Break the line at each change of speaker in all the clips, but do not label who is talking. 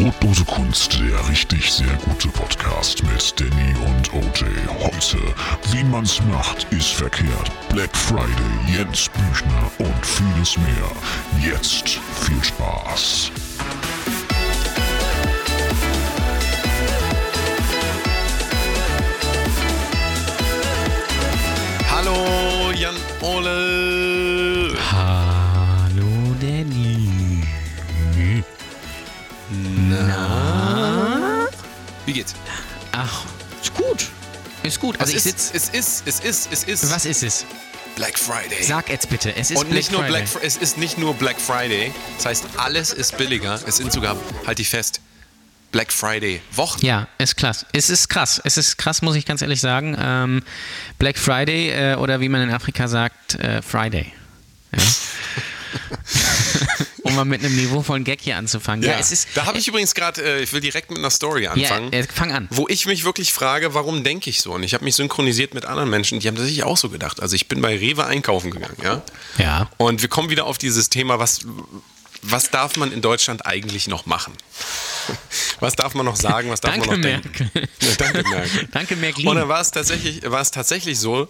Brotlose Kunst, der richtig sehr gute Podcast mit Danny und OJ. Heute, wie man's macht, ist verkehrt. Black Friday, Jens Büchner und vieles mehr. Jetzt viel Spaß.
Hallo Jan Ole. Wie geht's?
Ach, ist gut. Ist gut. Also ich
es,
sitze.
ist, es ist, es ist, es ist
Was ist es?
Black Friday.
Sag jetzt bitte. Es ist
und nicht nur
Friday.
Black, es ist nicht nur Black Friday. Das heißt, alles ist billiger. Es sind sogar, halt dich fest, Black Friday Wochen.
Ja, ist krass. Es ist krass. Es ist krass, muss ich ganz ehrlich sagen. Ähm, Black Friday äh, oder wie man in Afrika sagt, äh, Friday. Ja. mal mit einem niveauvollen Gag hier anzufangen. Ja, es ist.
da habe ich übrigens gerade, äh, ich will direkt mit einer Story anfangen.
Ja, äh, fang an.
Wo ich mich wirklich frage, warum denke ich so? Und ich habe mich synchronisiert mit anderen Menschen, die haben das sich auch so gedacht. Also ich bin bei Rewe einkaufen gegangen, ja.
Ja.
Und wir kommen wieder auf dieses Thema, was, was darf man in Deutschland eigentlich noch machen? Was darf man noch sagen, was darf
Danke,
man noch denken?
Merkel.
Ja, danke, Merkel.
Danke, Merkel.
Und dann war es tatsächlich, war es tatsächlich so,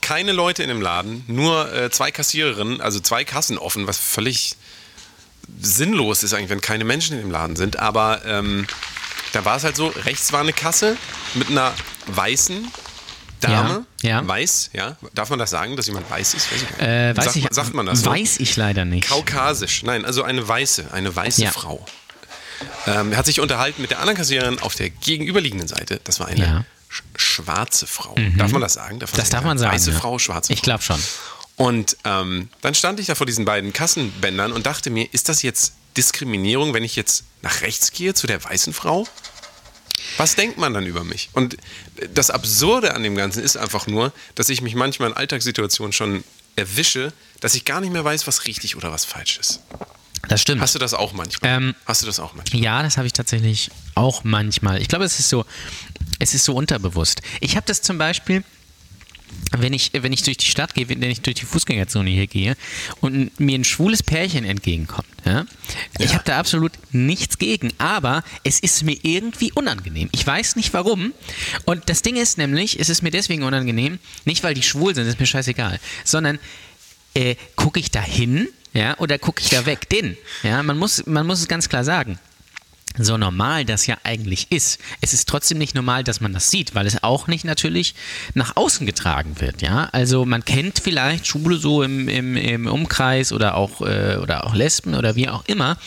keine Leute in dem Laden, nur äh, zwei Kassiererinnen, also zwei Kassen offen, was völlig sinnlos ist eigentlich, wenn keine Menschen in dem Laden sind. Aber ähm, da war es halt so, rechts war eine Kasse mit einer weißen Dame.
Ja, ja.
Weiß, ja. Darf man das sagen, dass jemand weiß ist? Weiß ich.
Äh, weiß
sagt,
ich,
man, sagt man das so?
Weiß ich leider nicht.
Kaukasisch. Nein, also eine weiße, eine weiße
Ja.
Frau. Ähm, er hat sich unterhalten mit der anderen Kassiererin auf der gegenüberliegenden Seite. Das war eine.
Mhm.
sch schwarze Frau. Darf man das sagen? Darf
Das darf man sagen.
Weiße. Frau, schwarze
Ich
Frau.
glaube schon.
Und ähm, dann stand ich da vor diesen beiden Kassenbändern und dachte mir, ist das jetzt Diskriminierung, wenn ich jetzt nach rechts gehe zu der weißen Frau? Was denkt man dann über mich? Und das Absurde an dem Ganzen ist einfach nur, dass ich mich manchmal in Alltagssituationen schon erwische, dass ich gar nicht mehr weiß, was richtig oder was falsch ist.
Das stimmt.
Hast du das auch manchmal?
Ähm,
Hast du das auch manchmal?
Ja, das habe ich tatsächlich auch manchmal. Ich glaube, es ist so, es ist so unterbewusst. Ich habe das zum Beispiel, wenn ich, wenn ich durch die Stadt gehe, wenn ich durch die Fußgängerzone hier gehe und mir ein schwules Pärchen entgegenkommt. Ja? Ich
Ja.
habe da absolut nichts gegen, aber es ist mir irgendwie unangenehm. Ich weiß nicht warum. Und das Ding ist nämlich, es ist mir deswegen unangenehm, nicht weil die schwul sind, ist mir scheißegal, sondern äh, gucke ich da hin, ja, oder gucke ich da weg? Den, ja, man muss, man muss es ganz klar sagen. So normal das ja eigentlich ist, es ist trotzdem nicht normal, dass man das sieht, weil es auch nicht natürlich nach außen getragen wird, ja. Also man kennt vielleicht Schwule so im, im, im Umkreis oder auch, äh, oder auch Lesben oder wie auch immer,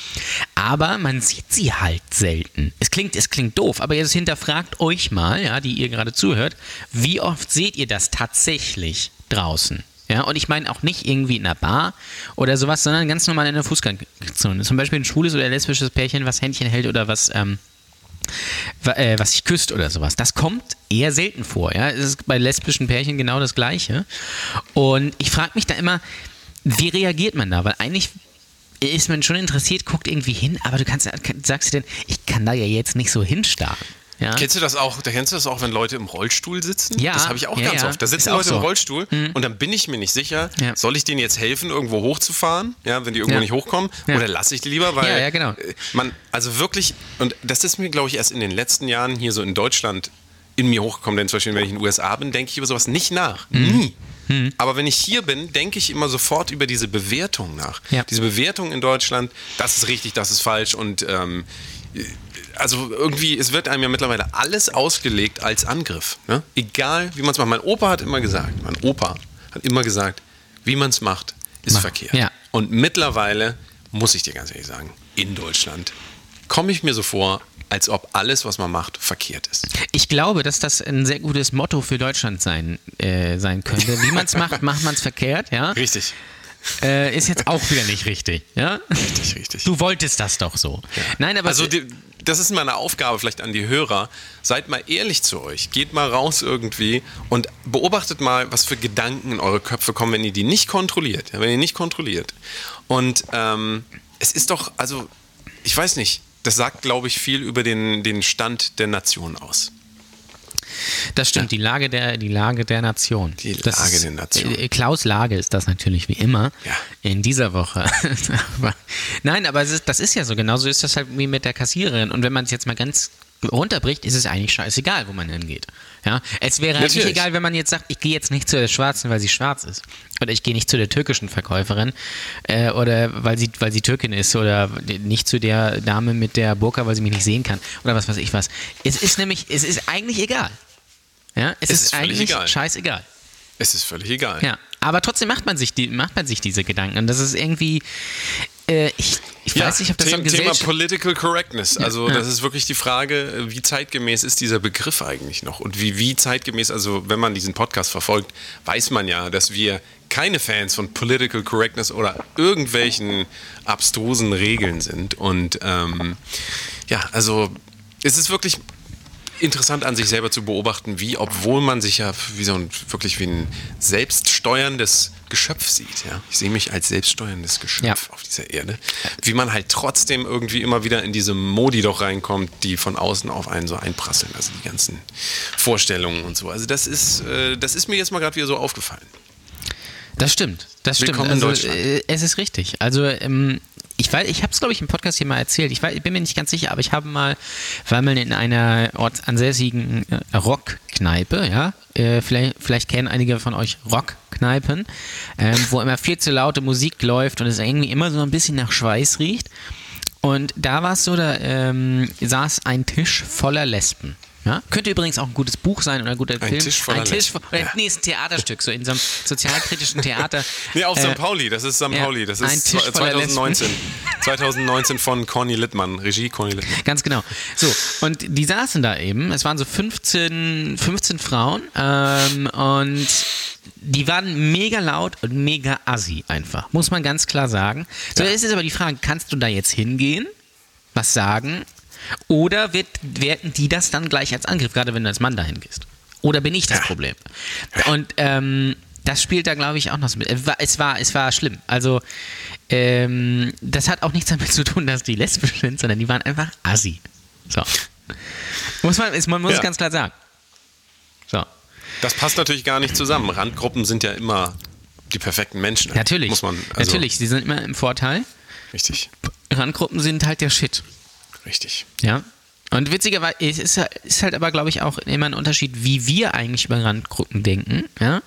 aber man sieht sie halt selten. Es klingt, es klingt doof, aber jetzt hinterfragt euch mal, ja, die ihr gerade zuhört, wie oft seht ihr das tatsächlich draußen? Ja, und ich meine auch nicht irgendwie in einer Bar oder sowas, sondern ganz normal in der Fußgängerzone. Zum Beispiel ein schwules oder lesbisches Pärchen, was Händchen hält oder was, ähm, äh, was sich küsst oder sowas. Das kommt eher selten vor. Ja? Es ist bei lesbischen Pärchen genau das Gleiche. Und ich frage mich da immer, wie reagiert man da? Weil eigentlich ist man schon interessiert, guckt irgendwie hin, aber du kannst, sagst du denn, ich kann da ja jetzt nicht so hinstarren. Ja?
Kennst du das auch? Da kennst du das auch, wenn Leute im Rollstuhl sitzen?
Ja,
Das habe ich auch
ja,
ganz
ja.
oft. Da sitzen Leute im
so. Mhm.
Rollstuhl und dann bin ich mir nicht sicher, soll ich denen jetzt helfen, irgendwo hochzufahren, ja, wenn die irgendwo nicht hochkommen, oder lasse ich die lieber, weil
Ja, ja, genau.
äh, man, also wirklich, und das ist mir, glaube ich, erst in den letzten Jahren hier so in Deutschland in mir hochgekommen, denn zum Beispiel, wenn ich in den USA bin, denke ich über sowas nicht nach.
Mhm.
Nie. Aber wenn ich hier bin, denke ich immer sofort über diese Bewertung nach. Diese Bewertung in Deutschland, das ist richtig, das ist falsch und ähm, also irgendwie, es wird einem ja mittlerweile alles ausgelegt als Angriff. Ne? Egal, wie man es macht. Mein Opa hat immer gesagt, mein Opa hat immer gesagt, wie man es macht, ist
Mach-
verkehrt.
ja.
Und mittlerweile, muss ich dir ganz ehrlich sagen, in Deutschland komme ich mir so vor, als ob alles, was man macht, verkehrt ist.
Ich glaube, dass das ein sehr gutes Motto für Deutschland sein, äh, sein könnte. Wie man es macht, macht man es verkehrt, ja?
Richtig.
Äh, ist jetzt auch wieder nicht richtig, ja?
Richtig, richtig.
Du wolltest das doch so. Nein, aber
Also die, das ist meine Aufgabe vielleicht an die Hörer. Seid mal ehrlich zu euch. Geht mal raus irgendwie und beobachtet mal, was für Gedanken in eure Köpfe kommen, wenn ihr die nicht kontrolliert. Wenn ihr nicht kontrolliert. Und ähm, es ist doch, also ich weiß nicht, das sagt, glaube ich, viel über den, den Stand der Nation aus.
Das stimmt, die Lage der, die Lage der Nation.
Die
das
Lage
ist,
der Nation.
äh, Klaus Lage ist das natürlich wie immer
Ja.
in dieser Woche. Aber Nein, aber ist, das ist ja so. Genauso ist das halt wie mit der Kassiererin. Und wenn man es jetzt mal ganz runterbricht, ist es eigentlich scheißegal, wo man hingeht. Ja? Es wäre eigentlich
Natürlich.
egal, wenn man jetzt sagt, ich gehe jetzt nicht zu der Schwarzen, weil sie schwarz ist. Oder ich gehe nicht zu der türkischen Verkäuferin, äh, oder weil sie, weil sie Türkin ist, oder nicht zu der Dame mit der Burka, weil sie mich nicht sehen kann, oder was weiß ich was. Es ist nämlich, es ist eigentlich egal. Ja? Es,
Es
ist,
ist
eigentlich
egal.
scheißegal.
Es ist völlig egal.
Ja, aber trotzdem macht man sich, die, macht man sich diese Gedanken. Und das ist irgendwie, äh, ich, ich
Ja,
weiß nicht, ob das
Thema
Gesellschaft...
Political Correctness. Also
Ja.
das ist wirklich die Frage, wie zeitgemäß ist dieser Begriff eigentlich noch? Und wie, wie zeitgemäß, also wenn man diesen Podcast verfolgt, weiß man ja, dass wir keine Fans von Political Correctness oder irgendwelchen abstrusen Regeln sind. Und ähm, ja, also es ist wirklich interessant an sich selber zu beobachten, wie, obwohl man sich ja wie so ein, wirklich wie ein selbststeuerndes Geschöpf sieht. Ja? Ich sehe mich als selbststeuerndes Geschöpf
Ja.
auf dieser Erde. Wie man halt trotzdem irgendwie immer wieder in diese Modi doch reinkommt, die von außen auf einen so einprasseln. Also die ganzen Vorstellungen und so. Also das ist, äh, das ist mir jetzt mal gerade wieder so aufgefallen.
Das stimmt, das stimmt.
Willkommen in
also,
Deutschland.
äh, es ist richtig. Also ähm, ich weiß, ich habe es glaube ich im Podcast hier mal erzählt. Ich, weiß, ich bin mir nicht ganz sicher, aber ich habe mal, war mal in einer ortsansässigen äh, Rockkneipe, ja. Äh, vielleicht, vielleicht kennen einige von euch Rockkneipen, ähm, wo immer viel zu laute Musik läuft und es irgendwie immer so ein bisschen nach Schweiß riecht. Und da war es so, da ähm, saß ein Tisch voller Lesben. Ja? Könnte übrigens auch ein gutes Buch sein oder ein guter
Ein
Film.
Tisch voller
ein Tisch
Lesben.
vo- oder,
Ja.
Nee, ist ein Theaterstück, so in so einem sozialkritischen Theater.
Nee, auf
Äh,
St. Pauli, das ist St. Pauli. Das ist
Tisch voller
2019. 2019 von Conny Littmann, Regie Conny Littmann.
Ganz genau. So, und die saßen da eben, es waren so 15, 15 Frauen ähm, und die waren mega laut und mega assi einfach, muss man ganz klar sagen. So,
Ja.
jetzt ist aber die Frage, kannst du da jetzt hingehen, was sagen oder wird, werten die das dann gleich als Angriff, gerade wenn du als Mann dahin gehst? Oder bin ich das
Ja.
Problem? Und ähm, das spielt da, glaube ich, auch noch so mit. Es war, es war, schlimm. Also, ähm, das hat auch nichts damit zu tun, dass die lesbisch sind, sondern die waren einfach assi. So. Muss man, ist- man muss
Ja.
es ganz klar sagen. So.
Das passt natürlich gar nicht zusammen. Randgruppen sind ja immer die perfekten Menschen.
Natürlich.
Muss man, also,
Natürlich, sie sind immer im Vorteil.
Richtig,
Randgruppen sind halt der Shit.
Richtig.
Ja. Und witzigerweise ist, ist halt aber, glaube ich, auch immer ein Unterschied, wie wir eigentlich über Randgruppen denken, ja,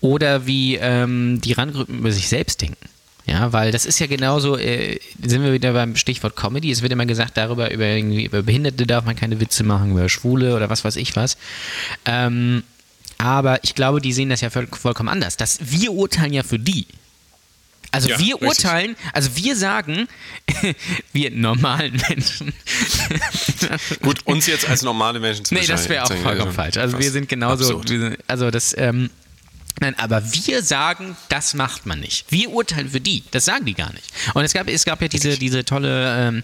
oder wie ähm, die Randgruppen über sich selbst denken. Ja, weil das ist ja genauso, äh, sind wir wieder beim Stichwort Comedy. Es wird immer gesagt, darüber, über, irgendwie, über Behinderte darf man keine Witze machen, über Schwule oder was weiß ich was. Ähm, aber ich glaube, die sehen das ja voll, vollkommen anders. Das, wir urteilen ja für die. Also
Ja,
wir
richtig.
urteilen, also wir sagen, wir normalen Menschen.
Gut, uns jetzt als normale Menschen zu
nee, das wäre auch vollkommen falsch. Also wir sind genauso, wir sind, also das, ähm, nein, aber wir sagen, das macht man nicht. Wir urteilen für die, das sagen die gar nicht. Und es gab, es gab ja diese, diese tolle ähm,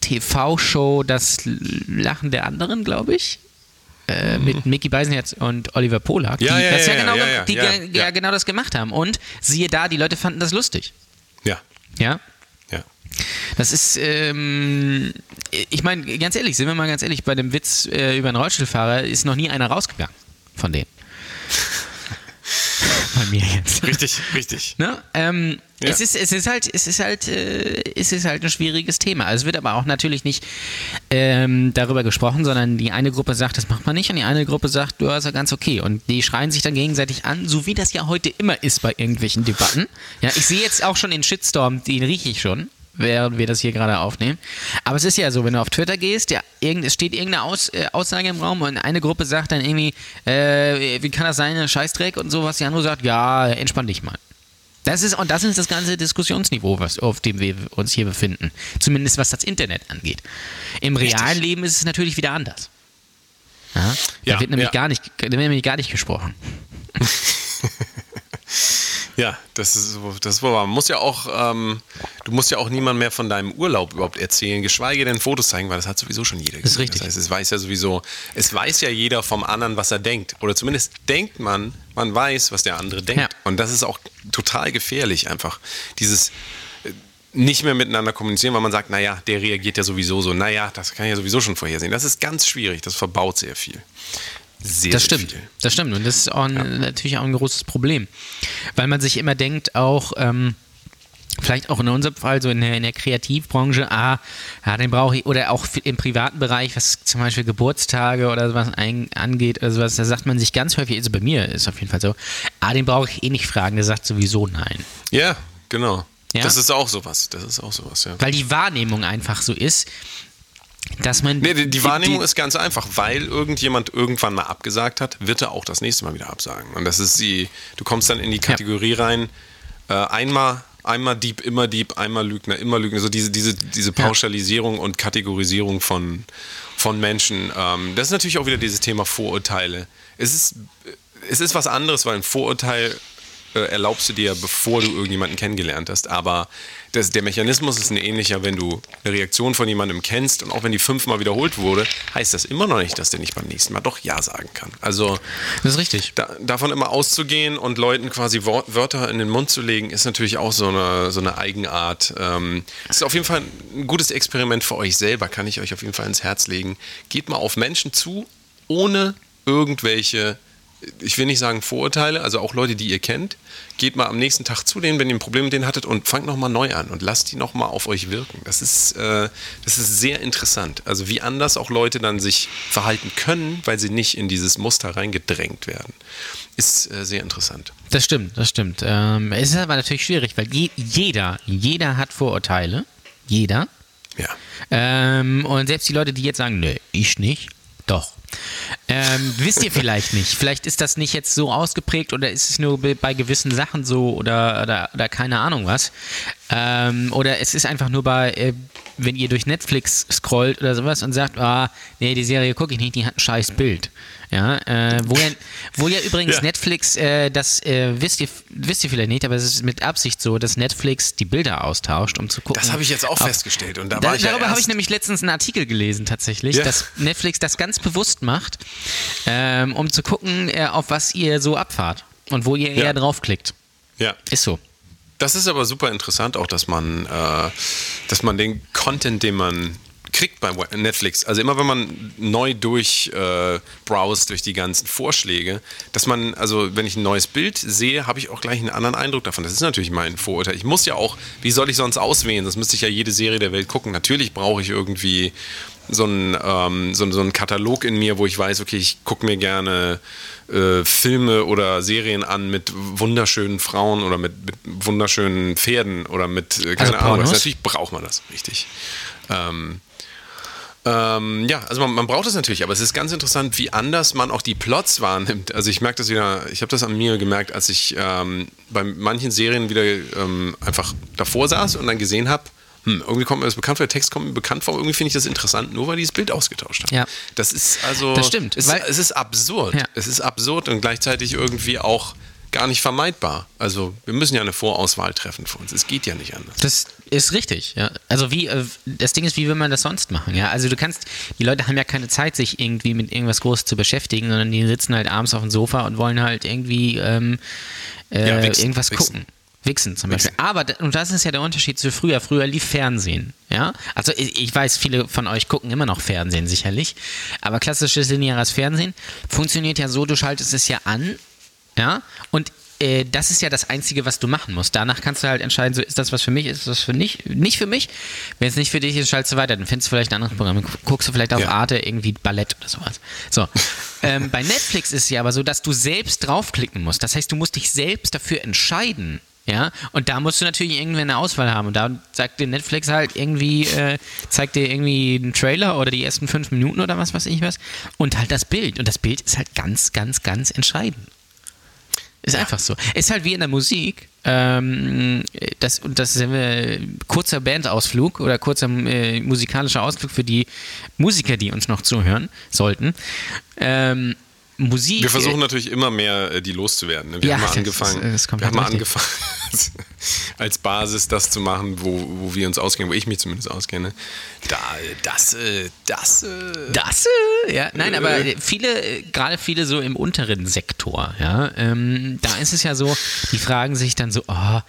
TV-Show, das Lachen der anderen, glaube ich. Äh, mit Mickey Beisenherz und Oliver Polak,
Mhm. Ja,
die,
ja,
das ja, genau, die
ja,
ge- ja,
ja.
genau das gemacht haben. Und siehe da, die Leute fanden das lustig.
Ja,
Ja,
ja.
das ist, ähm, ich meine, ganz ehrlich, sind wir mal ganz ehrlich, bei dem Witz äh, über einen Rollstuhlfahrer ist noch nie einer rausgegangen von denen. bei mir jetzt.
Richtig, richtig.
Ne? Ähm,
Ja.
es, ist, es ist halt, es ist halt, äh, es ist halt ein schwieriges Thema. Also es wird aber auch natürlich nicht ähm, darüber gesprochen, sondern die eine Gruppe sagt, das macht man nicht, und die eine Gruppe sagt, du, das ist ja ganz okay. Und die schreien sich dann gegenseitig an, so wie das ja heute immer ist bei irgendwelchen Debatten. Ja, ich sehe jetzt auch schon den Shitstorm, den rieche ich schon. Während wir das hier gerade aufnehmen. Aber es ist ja so, wenn du auf Twitter gehst, ja, irgend, es steht irgendeine Aus, äh, Aussage im Raum und eine Gruppe sagt dann irgendwie, äh, wie kann das sein, Scheißdreck und sowas. Die andere sagt, ja, entspann dich mal. Das ist, und das ist das ganze Diskussionsniveau, was, auf dem wir uns hier befinden. Zumindest was das Internet angeht. Im realen. Leben ist es natürlich wieder anders. Ja? Da
Ja,
wird nämlich,
ja.
gar nicht, da wird nämlich gar nicht gesprochen.
Ja, das ist, so- das ist wohl wahr. Man muss ja auch, ähm, du musst ja auch niemand mehr von deinem Urlaub überhaupt erzählen, geschweige denn Fotos zeigen, weil das hat sowieso schon jeder gesehen.
ist richtig.
Das heißt, es weiß ja sowieso, es weiß ja jeder vom anderen, was er denkt. Oder zumindest denkt man, man weiß, was der andere denkt.
Ja.
Und das ist auch total gefährlich einfach. Dieses äh, nicht mehr miteinander kommunizieren, weil man sagt, naja, der reagiert ja sowieso so, naja, das kann ich ja sowieso schon vorhersehen. Das ist ganz schwierig, das verbaut sehr viel. Sehr,
Das stimmt.
viel.
Das stimmt. Und das ist auch ein, natürlich auch ein großes Problem. Weil man sich immer denkt, auch, ähm, vielleicht auch in unserem Fall so in der, in der Kreativbranche, ah, ja, den brauche ich, oder auch im privaten Bereich, was zum Beispiel Geburtstage oder sowas ein, angeht, oder sowas, da sagt man sich ganz häufig, also bei mir ist auf jeden Fall so, ah, den brauche ich eh nicht fragen, der sagt sowieso nein.
Ja, genau.
Ja?
Das ist auch sowas. Das ist auch sowas, ja.
Weil die Wahrnehmung einfach so ist, dass man.
Nee, die, die Wahrnehmung ist ganz einfach, weil irgendjemand irgendwann mal abgesagt hat, wird er auch das nächste Mal wieder absagen. Und das ist die, du kommst dann in die Kategorie rein, äh, einmal, einmal Dieb, immer Dieb, einmal Lügner, immer Lügner. So diese, diese, diese Pauschalisierung und Kategorisierung von, von Menschen. Ähm, das ist natürlich auch wieder dieses Thema Vorurteile. Es ist, es ist was anderes, weil ein Vorurteil äh, erlaubst du dir, bevor du irgendjemanden kennengelernt hast. Aber das, der Mechanismus ist ein ähnlicher, wenn du eine Reaktion von jemandem kennst und auch wenn die fünfmal wiederholt wurde, heißt das immer noch nicht, dass der nicht beim nächsten Mal doch Ja sagen kann. Also
Das ist richtig.
da, davon immer auszugehen und Leuten quasi Wörter in den Mund zu legen, ist natürlich auch so eine, so eine Eigenart. Ähm, es ist auf jeden Fall ein gutes Experiment für euch selber, kann ich euch auf jeden Fall ins Herz legen. Geht mal auf Menschen zu, ohne irgendwelche, ich will nicht sagen Vorurteile, also auch Leute, die ihr kennt. Geht mal am nächsten Tag zu denen, wenn ihr ein Problem mit denen hattet und fangt nochmal neu an und lasst die nochmal auf euch wirken. Das ist, äh, das ist sehr interessant. Also wie anders auch Leute dann sich verhalten können, weil sie nicht in dieses Muster reingedrängt werden. Ist äh, sehr interessant.
Das stimmt, das stimmt. Ähm, es ist aber natürlich schwierig, weil je, jeder, jeder hat Vorurteile. Jeder.
Ja.
Ähm, und selbst die Leute, die jetzt sagen, nö, ich nicht, doch. Ähm, wisst ihr vielleicht nicht. Vielleicht ist das nicht jetzt so ausgeprägt oder ist es nur bei gewissen Sachen so oder, oder, oder keine Ahnung was. Ähm, oder es ist einfach nur bei, äh, wenn ihr durch Netflix scrollt oder sowas und sagt, ah, nee, die Serie gucke ich nicht, die hat ein scheiß Bild. Ja, äh, wo, ja, wo ja übrigens
Ja.
Netflix, äh, das äh, wisst, ihr, wisst ihr vielleicht nicht, aber es ist mit Absicht so, dass Netflix die Bilder austauscht, um zu gucken.
Das habe ich jetzt auch
auf-
festgestellt. Und da,
da,
ich ja
darüber habe ich nämlich letztens einen Artikel gelesen, tatsächlich, dass Netflix das ganz bewusst macht, ähm, um zu gucken, äh, auf was ihr so abfahrt und wo ihr eher draufklickt.
Ja.
Ist so.
Das ist aber super interessant, auch dass man, äh, dass man den Content, den man kriegt bei Netflix, also immer wenn man neu durch äh, durch die ganzen Vorschläge, dass man, also wenn ich ein neues Bild sehe, habe ich auch gleich einen anderen Eindruck davon. Das ist natürlich mein Vorurteil. Ich muss ja auch, wie soll ich sonst auswählen? Das müsste ich ja jede Serie der Welt gucken. Natürlich brauche ich irgendwie so einen, ähm, so, so einen Katalog in mir, wo ich weiß, okay, ich gucke mir gerne äh, Filme oder Serien an mit wunderschönen Frauen oder mit, mit wunderschönen Pferden oder mit, äh, keine
Also
Ahnung, was. Natürlich braucht man das, richtig. Ähm, ähm, ja, also man, man braucht es natürlich, aber es ist ganz interessant, wie anders man auch die Plots wahrnimmt. Also ich merke das wieder, ich habe das an mir gemerkt, als ich ähm, bei manchen Serien wieder ähm, einfach davor saß und dann gesehen habe, hm, irgendwie kommt mir das bekannt vor, der Text kommt mir bekannt vor, irgendwie finde ich das interessant, nur weil die das Bild ausgetauscht haben.
Ja.
Das ist also.
Das stimmt,
Es, es ist absurd.
Ja.
Es ist absurd und gleichzeitig irgendwie auch gar nicht vermeidbar. Also wir müssen ja eine Vorauswahl treffen für uns. Es geht ja nicht anders.
Das ist richtig, ja. Also wie, äh, das Ding ist, wie will man das sonst machen, ja? Also du kannst, die Leute haben ja keine Zeit, sich irgendwie mit irgendwas Großes zu beschäftigen, sondern die sitzen halt abends auf dem Sofa und wollen halt irgendwie ähm, äh,
Ja, wichsen,
irgendwas
wichsen.
gucken. Wichsen zum Beispiel.
Wichsen.
Aber, und das ist ja der Unterschied zu früher. Früher lief Fernsehen, ja. Also ich, ich weiß, viele von euch gucken immer noch Fernsehen, sicherlich. Aber klassisches lineares Fernsehen funktioniert ja so, du schaltest es ja an, ja, und äh, das ist ja das Einzige, was du machen musst. Danach kannst du halt entscheiden, so ist das was für mich, ist das für nicht, nicht für mich. Wenn es nicht für dich ist, schaltest du weiter. Dann findest du vielleicht ein anderes Programm. Guckst du vielleicht auf
Ja.
Arte irgendwie Ballett oder sowas. So. ähm, bei Netflix ist es ja aber so, dass du selbst draufklicken musst. Das heißt, du musst dich selbst dafür entscheiden. Ja, und da musst du natürlich irgendwie eine Auswahl haben. Und da sagt dir Netflix halt irgendwie, äh, zeigt dir irgendwie einen Trailer oder die ersten fünf Minuten oder was weiß ich was. Und halt das Bild. Und das Bild ist halt ganz, ganz, ganz entscheidend. Ist einfach so. Ist halt wie in der Musik. Ähm, das, und das ist äh, kurzer Bandausflug oder kurzer äh, musikalischer Ausflug für die Musiker, die uns noch zuhören sollten. Ähm, Musik.
Wir versuchen natürlich immer mehr, äh, die loszuwerden. ne? Wir
Ja,
haben mal
das
angefangen,
das ist
wir haben mal angefangen als Basis das zu machen, wo, wo wir uns auskennen, wo ich mich zumindest auskenne. Da, das, äh, das, äh,
Das, äh, ja, nein, aber viele, gerade viele so im unteren Sektor, ja, ähm, da ist es ja so, die fragen sich dann so, oh,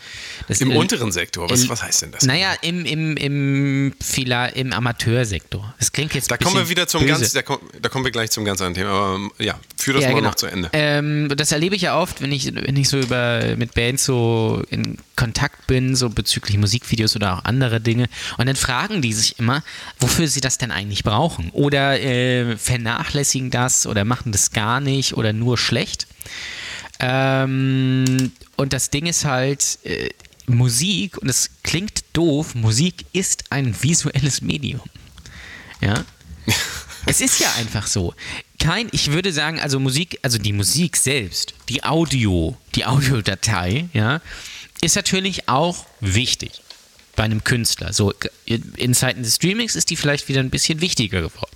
das
im unteren Sektor. Was, was heißt denn das?
Naja, im, im, im, Fila, im Amateursektor. Das klingt jetzt
Da kommen wir wieder zum
böse.
ganz, da, komm, da kommen wir gleich zum ganz anderen Thema. Aber ähm, ja, führ das
Ja,
mal
genau.
noch zu Ende.
Ähm, das erlebe ich ja oft, wenn ich, wenn ich so über mit Bands so in Kontakt bin, so bezüglich Musikvideos oder auch andere Dinge. Und dann fragen die sich immer, wofür sie das denn eigentlich brauchen. Oder äh, vernachlässigen das oder machen das gar nicht oder nur schlecht. Ähm, und das Ding ist halt, äh, Musik, und es klingt doof, Musik ist ein visuelles Medium. Ja. es ist ja einfach so. Kein, ich würde sagen, also Musik, also die Musik selbst, die Audio, die Audiodatei, ja, ist natürlich auch wichtig bei einem Künstler. So in Zeiten des Streamings ist die vielleicht wieder ein bisschen wichtiger geworden.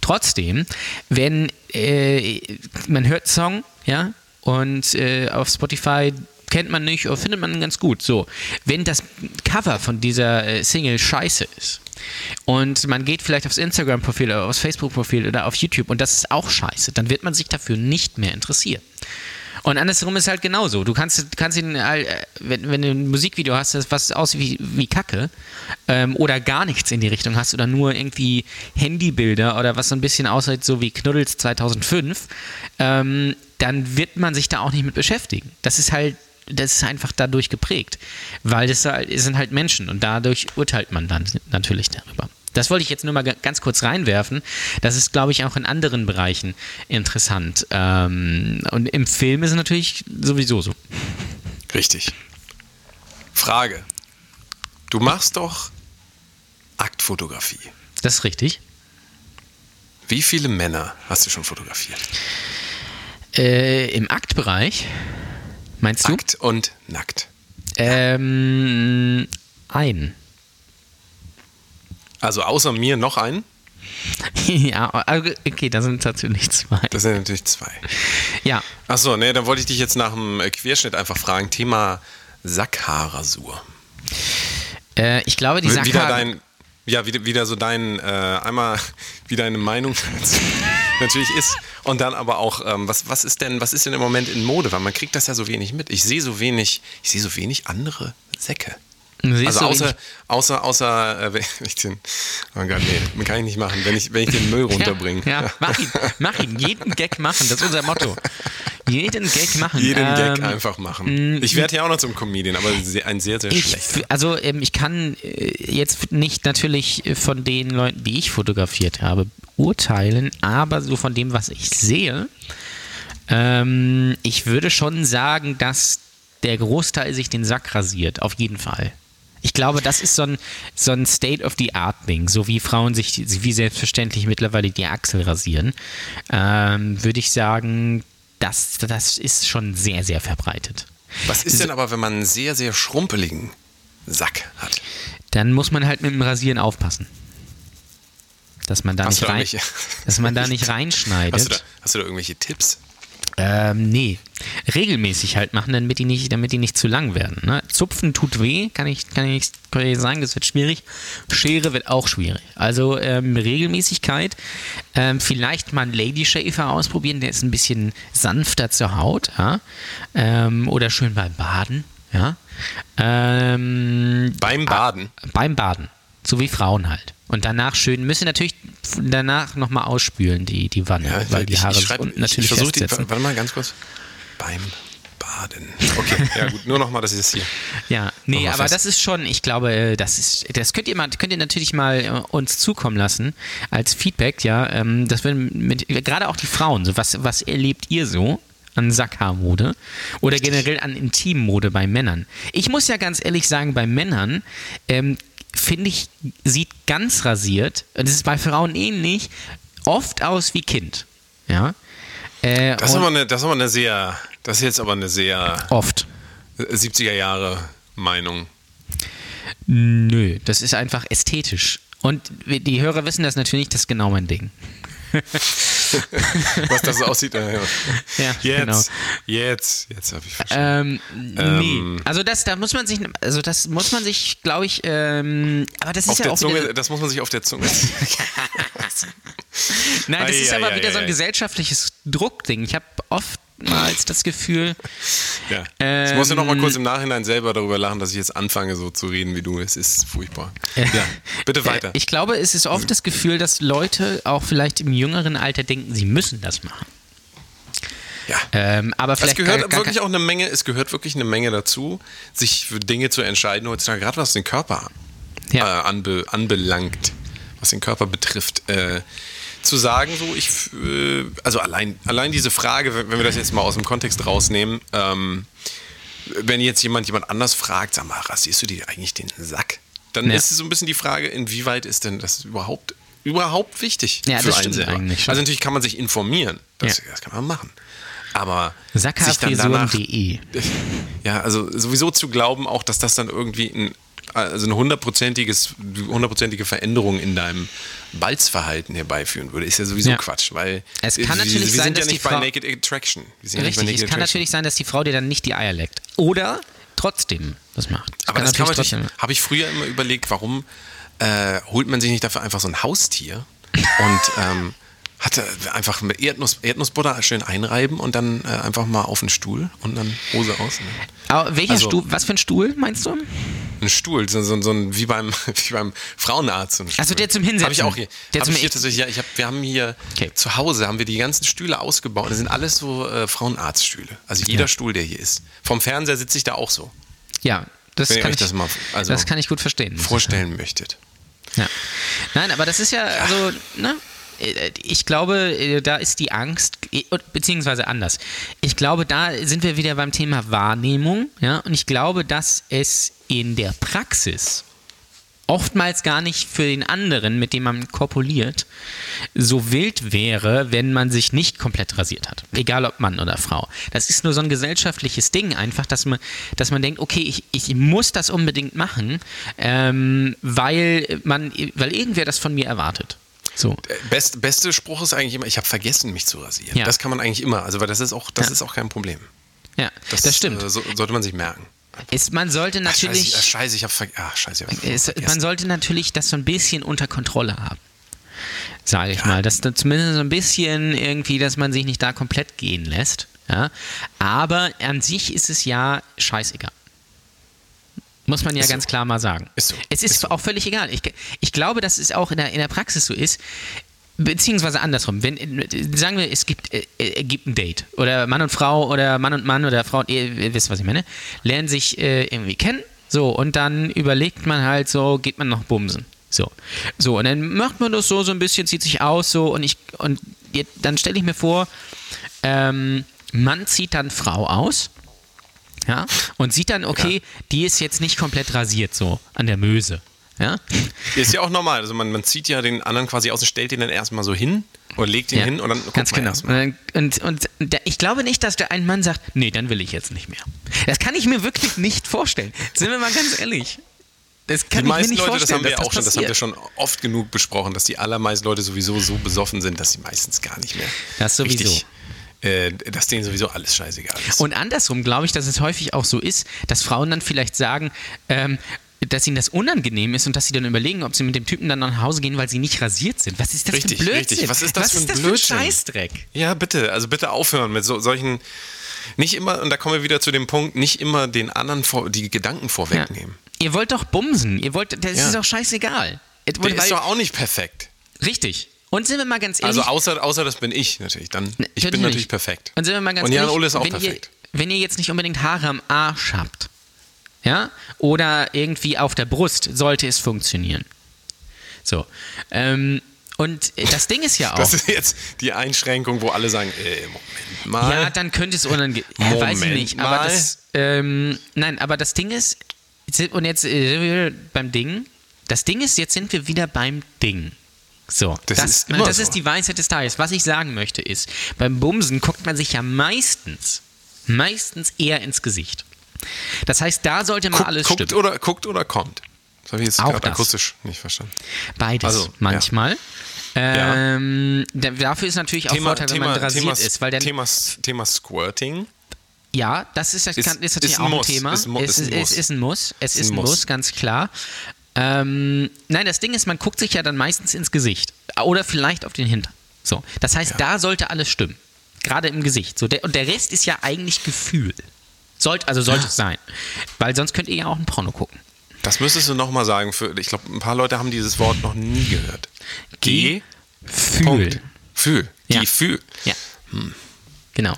Trotzdem, wenn äh, man hört Song, ja, und äh, auf Spotify kennt man nicht oder findet man ganz gut. So, wenn das Cover von dieser äh, Single scheiße ist und man geht vielleicht aufs Instagram-Profil oder aufs Facebook-Profil oder auf YouTube und das ist auch scheiße, dann wird man sich dafür nicht mehr interessieren. Und andersrum ist halt genauso. Du kannst, kannst ihn, äh, wenn, wenn du ein Musikvideo hast, das was aussieht wie, wie Kacke ähm, oder gar nichts in die Richtung hast oder nur irgendwie Handybilder oder was so ein bisschen aussieht, so wie Knuddels 2005, ähm, dann wird man sich da auch nicht mit beschäftigen. Das ist halt das ist einfach dadurch geprägt, weil das sind halt Menschen und dadurch urteilt man dann natürlich darüber. Das wollte ich jetzt nur mal ganz kurz reinwerfen. Das ist, glaube ich, auch in anderen Bereichen interessant. Ähm, und im Film ist es natürlich sowieso so.
Richtig. Frage. Du machst doch Aktfotografie.
Das ist richtig.
Wie viele Männer hast du schon fotografiert?
Äh, Im Aktbereich? Meinst du?
Akt und nackt.
Ähm, ein.
Also außer mir noch einen?
ja, okay, da sind natürlich zwei.
Das sind natürlich zwei.
Ja.
Achso, ne, dann wollte ich dich jetzt nach dem Querschnitt einfach fragen. Thema Sackhaarrasur.
Äh, ich glaube, die Sackhaare...
Wieder dein, ja, wieder, wieder so dein, äh, einmal wie deine Meinung natürlich ist und dann aber auch, ähm, was, was ist denn, was ist denn im Moment in Mode? Weil man kriegt das ja so wenig mit. Ich sehe so wenig, ich sehe so wenig andere Säcke. Also außer, außer, außer, äh, ich den, oh Gott, nee, kann ich nicht machen, wenn ich, wenn ich den Müll runterbringe.
Ja, ja, mach ihn, mach ihn, jeden Gag machen, das ist unser Motto. Jeden Gag machen.
Jeden ähm, Gag einfach machen. Ich werde ja auch noch zum Comedian, aber ein sehr, sehr schlechter.
Also ähm, ich kann äh, jetzt nicht natürlich von den Leuten, die ich fotografiert habe, urteilen, aber so von dem, was ich sehe, ähm, ich würde schon sagen, dass der Großteil sich den Sack rasiert, auf jeden Fall. Ich glaube, das ist so ein, so ein State-of-the-Art-Ding, so wie Frauen sich wie selbstverständlich mittlerweile die Achsel rasieren, ähm, würde ich sagen, das, das ist schon sehr, sehr verbreitet.
Was ist denn aber, wenn man einen sehr, sehr schrumpeligen Sack hat?
Dann muss man halt mit dem Rasieren aufpassen. Dass man da, nicht, rein, dass man da nicht reinschneidet.
Hast du da, hast du da irgendwelche Tipps?
Ähm, nee. Regelmäßig halt machen, damit die nicht, damit die nicht zu lang werden. Ne? Zupfen tut weh, kann ich, kann ich, ich sagen, das wird schwierig. Schere wird auch schwierig. Also ähm, Regelmäßigkeit. Ähm, vielleicht mal einen Lady Shaver ausprobieren, der ist ein bisschen sanfter zur Haut. Ja? Ähm, oder schön beim Baden. Ja? Ähm,
beim Baden?
beim Baden. So wie Frauen halt. Und danach schön, müssen natürlich danach nochmal ausspülen, die, die Wanne, ja, weil die Haare ich schreib, unten natürlich ich, ich.
Die, warte mal ganz kurz. Beim Baden. Okay, ja gut, nur nochmal, das ist hier.
Ja, nee, aber fest. das ist schon, ich glaube, äh, das ist, das könnt ihr mal, könnt ihr natürlich mal äh, uns zukommen lassen als Feedback, ja. Ähm, das würden mit, gerade auch die Frauen, so was, was erlebt ihr so? an Sackhaarmode oder Richtig. generell an Intimmode bei Männern. Ich muss ja ganz ehrlich sagen, bei Männern ähm, finde ich, sieht ganz rasiert, und das ist bei Frauen ähnlich, oft aus wie Kind. Ja.
Äh, das, ist aber eine, das ist aber eine sehr, das ist jetzt aber eine sehr
oft
70er Jahre Meinung.
Nö, das ist einfach ästhetisch. Und die Hörer wissen das natürlich, das ist genau mein Ding.
Was das so aussieht. Äh, ja,
jetzt,
genau. jetzt, jetzt habe ich verstanden.
Ähm, ähm, nee. Also das, da muss man sich, also das muss man sich, glaube ich, ähm, aber das ist ja auch
Zunge, das muss man sich auf der Zunge.
Nein, das ist aber wieder so ein gesellschaftliches Druckding. Ich habe oft oftmals das Gefühl.
Ja. Ähm, ich muss ja noch mal kurz im Nachhinein selber darüber lachen, dass ich jetzt anfange, so zu reden wie du. Es ist furchtbar. Ja, bitte weiter.
Ich glaube, es ist oft das Gefühl, dass Leute auch vielleicht im jüngeren Alter denken, sie müssen das machen.
Ja.
Ähm, aber
Es
vielleicht
gehört
gar, gar
wirklich auch eine Menge, es gehört wirklich eine Menge dazu, sich für Dinge zu entscheiden, heutzutage, gerade was den Körper
Ja.
äh, anbe, anbelangt, was den Körper betrifft. Äh, zu sagen, so ich, äh, also allein, allein diese Frage, wenn wir das jetzt mal aus dem Kontext rausnehmen, ähm, wenn jetzt jemand jemand anders fragt, sag mal, rasierst du dir eigentlich den Sack? Dann
Ja.
ist es so ein bisschen die Frage, inwieweit ist denn das überhaupt, überhaupt wichtig
Ja,
für
das
einen selber?
eigentlich schon.
Also natürlich kann man sich informieren, das,
Ja.
das kann man machen. Aber sich dann danach ja, also sowieso zu glauben auch, dass das dann irgendwie ein, also eine hundertprozentiges, hundertprozentige Veränderung in deinem Balzverhalten herbeiführen würde, ist ja sowieso
Ja.
Quatsch, weil
Es
wir,
kann natürlich
wir
sein,
sind ja
dass die Frau-
Naked Attraction. Wir ja
Richtig,
Naked
es kann
Attraction.
natürlich sein, dass die Frau dir dann nicht die Eier leckt. Oder trotzdem das macht.
Aber das kann man
natürlich,
habe ich früher immer überlegt, warum äh, holt man sich nicht dafür einfach so ein Haustier und ähm, hatte einfach mit Erdnuss, Erdnussbutter schön einreiben und dann äh, einfach mal auf den Stuhl und dann Hose aus. Ne?
Aber welcher
Also-
Stuhl, was für ein Stuhl meinst du?
Ein Stuhl, so, so, so ein, wie beim, wie beim Frauenarzt. So ein Stuhl.
Also der zum Hinsetzen.
Habe ich auch hier.
Der
hab
zum
ich hier tatsächlich, ja, ich hab, wir haben hier
Okay.
zu Hause haben wir die ganzen Stühle ausgebaut. Das sind alles so äh, Frauenarztstühle. Also jeder
Ja.
Stuhl, der hier ist. Vom Fernseher sitze ich da auch so.
Ja, das
Wenn
kann ich,
das mal also
das kann ich gut verstehen.
vorstellen möchtet.
Ja. Nein, aber das ist ja, also, ne? Äh, Ich glaube, äh, da ist die Angst, äh, beziehungsweise anders. Ich glaube, da sind wir wieder beim Thema Wahrnehmung, ja, und ich glaube, dass es in der Praxis oftmals gar nicht für den anderen, mit dem man kopuliert, so wild wäre, wenn man sich nicht komplett rasiert hat. Egal ob Mann oder Frau. Das ist nur so ein gesellschaftliches Ding einfach, dass man, dass man denkt, okay, ich, ich muss das unbedingt machen, ähm, weil, man, weil irgendwer das von mir erwartet. So.
Der Best, beste Spruch ist eigentlich immer, ich habe vergessen, mich zu rasieren.
Ja.
Das kann man eigentlich immer. Also, weil das ist auch, das
Ja.
ist auch kein Problem.
Ja, das, stimmt.
Äh, so, sollte man sich merken.
es, man sollte natürlich.
ich, ach, scheiße, ich habe ver ah, scheiße, ich hab
Es,
vergessen.
man sollte natürlich das so ein bisschen unter Kontrolle haben. Sage ich mal. Dass da zumindest so ein bisschen irgendwie, dass man sich nicht da komplett gehen lässt. Ja? Aber an sich ist es ja scheißegal. Muss man ja
Ist so.
ganz klar mal sagen.
Ist so.
Es ist,
Ist so.
auch völlig egal. Ich, ich glaube, dass es auch in der, in der Praxis so ist. Beziehungsweise andersrum. Wenn, sagen wir, es gibt, äh, äh, gibt ein Date. Oder Mann und Frau oder Mann und Mann oder Frau und Ehe, ihr wisst, was ich meine. Lernen sich äh, irgendwie kennen. So, und dann überlegt man halt so, geht man noch bumsen. So. So, und dann macht man das so, so ein bisschen, zieht sich aus, so, und ich, und jetzt, dann stelle ich mir vor, ähm, Mann zieht dann Frau aus. Ja, und sieht dann, okay, die ist jetzt nicht komplett rasiert, so an der Möse. Ja,
Ist ja auch normal. Also man, man zieht ja den anderen quasi aus und stellt den dann erstmal so hin oder legt ihn
Ja,
hin und dann
ganz genau. Und, und, und ich glaube nicht, dass der ein Mann sagt, nee, dann will ich jetzt nicht mehr. Das kann ich mir wirklich nicht vorstellen. Sind wir mal ganz ehrlich. Das kann
Die
ich mir
meisten
nicht
Leute, das
vorstellen,
haben wir ja auch schon, das haben wir schon oft genug besprochen, dass die allermeisten Leute sowieso so besoffen sind, dass sie meistens gar nicht mehr
Das sowieso.
richtig, äh, dass denen sowieso alles scheißegal ist.
Und andersrum glaube ich, dass es häufig auch so ist, dass Frauen dann vielleicht sagen, ähm, dass ihnen das unangenehm ist und dass sie dann überlegen, ob sie mit dem Typen dann nach Hause gehen, weil sie nicht rasiert sind. Was ist das
Richtig,
für ein Blödsinn?
richtig. Was ist das
Was
für ein
ist das
Blödsinn?
für ein Scheißdreck?
Ja, bitte, also bitte aufhören mit so, solchen, nicht immer, und da kommen wir wieder zu dem Punkt, nicht immer den anderen vor, die Gedanken
Ja.
vorwegnehmen.
Ihr wollt doch bumsen. Ihr wollt, das
Ja.
ist doch scheißegal.
Der
Weil-
ist doch auch nicht perfekt.
richtig. Und sind wir mal ganz ehrlich.
Also außer, außer das bin ich natürlich. Dann, ich bin
Natürlich.
natürlich perfekt.
Und sind wir mal ganz
Und Jan
ehrlich,
Ole ist auch
wenn
perfekt.
Ihr, wenn ihr jetzt nicht unbedingt Haare am Arsch habt, ja, oder irgendwie auf der Brust, sollte es funktionieren. So. Ähm, und das Ding ist ja auch.
Das ist jetzt die Einschränkung, wo alle sagen, äh, Moment mal.
Ja, dann könnte es unangenehm. Ja, weiß ich nicht. Aber
mal.
das, ähm, nein, aber das Ding ist, und jetzt äh, sind wir beim Ding. Das Ding ist, jetzt sind wir wieder beim Ding. So,
Das
das,
ist
das
so.
ist die Weisheit des Tages. Was ich sagen möchte ist, beim Bumsen guckt man sich ja meistens, meistens eher ins Gesicht. Das heißt, da sollte mal
Guckt,
alles
guckt,
stimmen.
oder, guckt oder kommt. Das habe ich jetzt
Auch
gerade akustisch nicht verstanden.
Beides
Also, ja.
manchmal. Ähm, da- Dafür ist natürlich auch
Thema,
Vorteil, wenn
Thema,
man rasiert
Thema,
ist, weil dann
Thema, Thema Squirting.
Ja, das ist, das
Ist-
kann, ist natürlich
ist
auch
ein Muss.
Thema.
Ist
es
ist ein Muss.
es ist ein Muss. Es
Ist
ist
ein
ein
Muss.
Muss, ganz klar. Ähm, nein, das Ding ist, man guckt sich ja dann meistens ins Gesicht. Oder vielleicht auf den Hintern. So. Das heißt, da sollte alles stimmen. Gerade im Gesicht. So, der, und der Rest ist ja eigentlich Gefühl. Sollte, also sollte es sein. Weil sonst könnt ihr ja auch ein Porno gucken.
Das müsstest du nochmal sagen. Für, ich glaube, ein paar Leute haben dieses Wort noch nie gehört. G.
Fühl.
Punkt. Fühl.
Ja.
Gefühl.
Ja. Genau.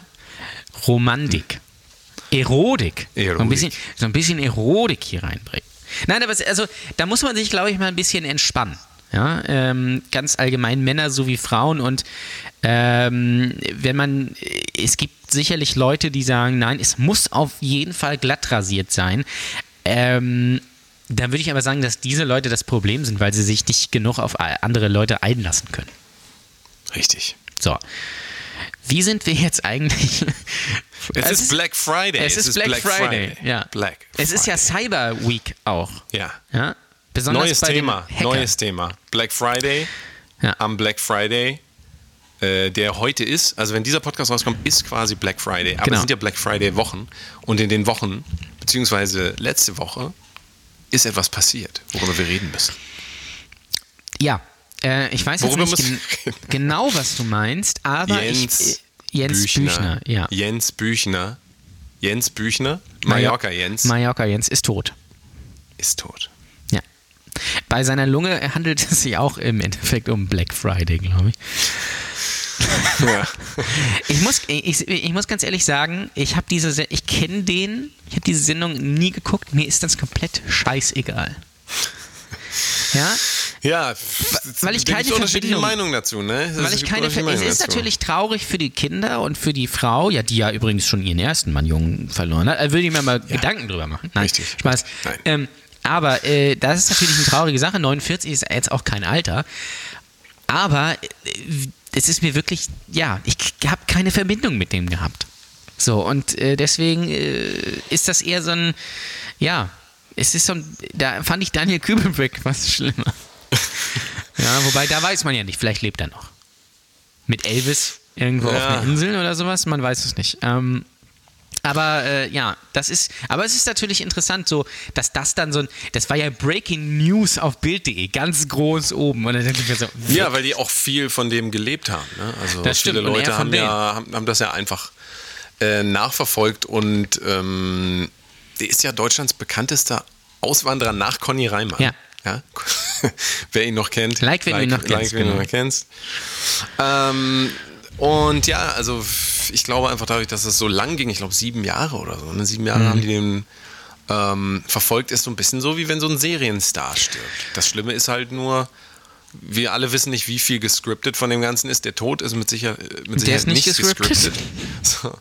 Romantik, Erotik, So, ein
Erotik.
bisschen, so ein bisschen Erotik hier reinbringen. Nein, aber es, also da muss man sich, glaube ich, mal ein bisschen entspannen. Ja, ähm, ganz allgemein Männer sowie Frauen und ähm, wenn man, es gibt sicherlich Leute, die sagen, nein, es muss auf jeden Fall glatt rasiert sein. Ähm, dann würde ich aber sagen, dass diese Leute das Problem sind, weil sie sich nicht genug auf andere Leute einlassen können.
Richtig.
So. Wie sind wir jetzt eigentlich?
Es, ist Black Friday.
Es, ist Black, Friday. Ja.
Black
es ist ja
Friday.
Cyber Week auch.
Ja.
Ja. Besonders
Neues Thema. Neues Thema. Black Friday.
Ja.
Am Black Friday, äh, der heute ist, also wenn dieser Podcast rauskommt, ist quasi Black Friday. Aber
Genau.
es sind ja Black Friday Wochen. Und in den Wochen, beziehungsweise letzte Woche, ist etwas passiert, worüber wir reden müssen.
Ja. Äh, ich weiß
Worüber
jetzt nicht gen genau, was du meinst, aber
Jens,
ich, äh, Jens Büchner. ja.
Jens Büchner. Jens Büchner. Mallorca Jens
Mallorca Jens ist tot.
ist tot.
Ja. Bei seiner Lunge handelt es sich auch im Endeffekt um Black Friday, glaube ich.
Ja.
Ich muss, ich, ich muss ganz ehrlich sagen, ich habe diese, Se- ich kenne den, ich habe diese Sendung nie geguckt, mir ist das komplett scheißegal. Ja,
Ja,
weil ich
da
keine
unterschiedliche Meinungen dazu, ne?
weil ich keine, Ver- es ist natürlich traurig für die Kinder und für die Frau, ja, die ja übrigens schon ihren ersten Mann Jungen verloren hat. Also würde ich mir mal Gedanken drüber machen. Nein,
Richtig.
Spaß.
Nein.
Ähm, aber äh, das ist natürlich eine traurige Sache. 49 ist jetzt auch kein Alter. Aber äh, es ist mir wirklich, ja, ich habe keine Verbindung mit dem gehabt. So, und äh, deswegen äh, ist das eher so ein, ja, es ist so ein, da fand ich Daniel Kübelbeck was schlimmer. ja, wobei da weiß man ja nicht, vielleicht lebt er noch. Mit Elvis irgendwo auf
Ja.
einer Insel oder sowas, man weiß es nicht. Ähm, aber äh, ja, das ist, aber es ist natürlich interessant, so, dass das dann so ein, das war ja Breaking News auf Bild.de, ganz groß oben. Und dann denke ich mir so,
Ja, weil die auch viel von dem gelebt haben. Ne? Also
Das stimmt,
viele
er
Leute haben, ja, haben, haben das ja einfach äh, nachverfolgt und ähm, der ist ja Deutschlands bekanntester Auswanderer nach Conny Reimann.
Ja.
Ja? Wer ihn noch kennt.
Like, wenn du ihn noch
like,
kennst,
wenn du ihn
genau.
kennst. Ähm, und ja, also ich glaube einfach dadurch, dass es so lang ging, ich glaube sieben Jahre oder so, ne? sieben Jahre
Mhm.
haben die den ähm, verfolgt, ist so ein bisschen so, wie wenn so ein Serienstar stirbt. Das Schlimme ist halt nur, wir alle wissen nicht, wie viel gescriptet von dem Ganzen ist. Der Tod ist mit, sicher, mit Sicherheit
nicht
nicht
gescriptet.
gescriptet. So.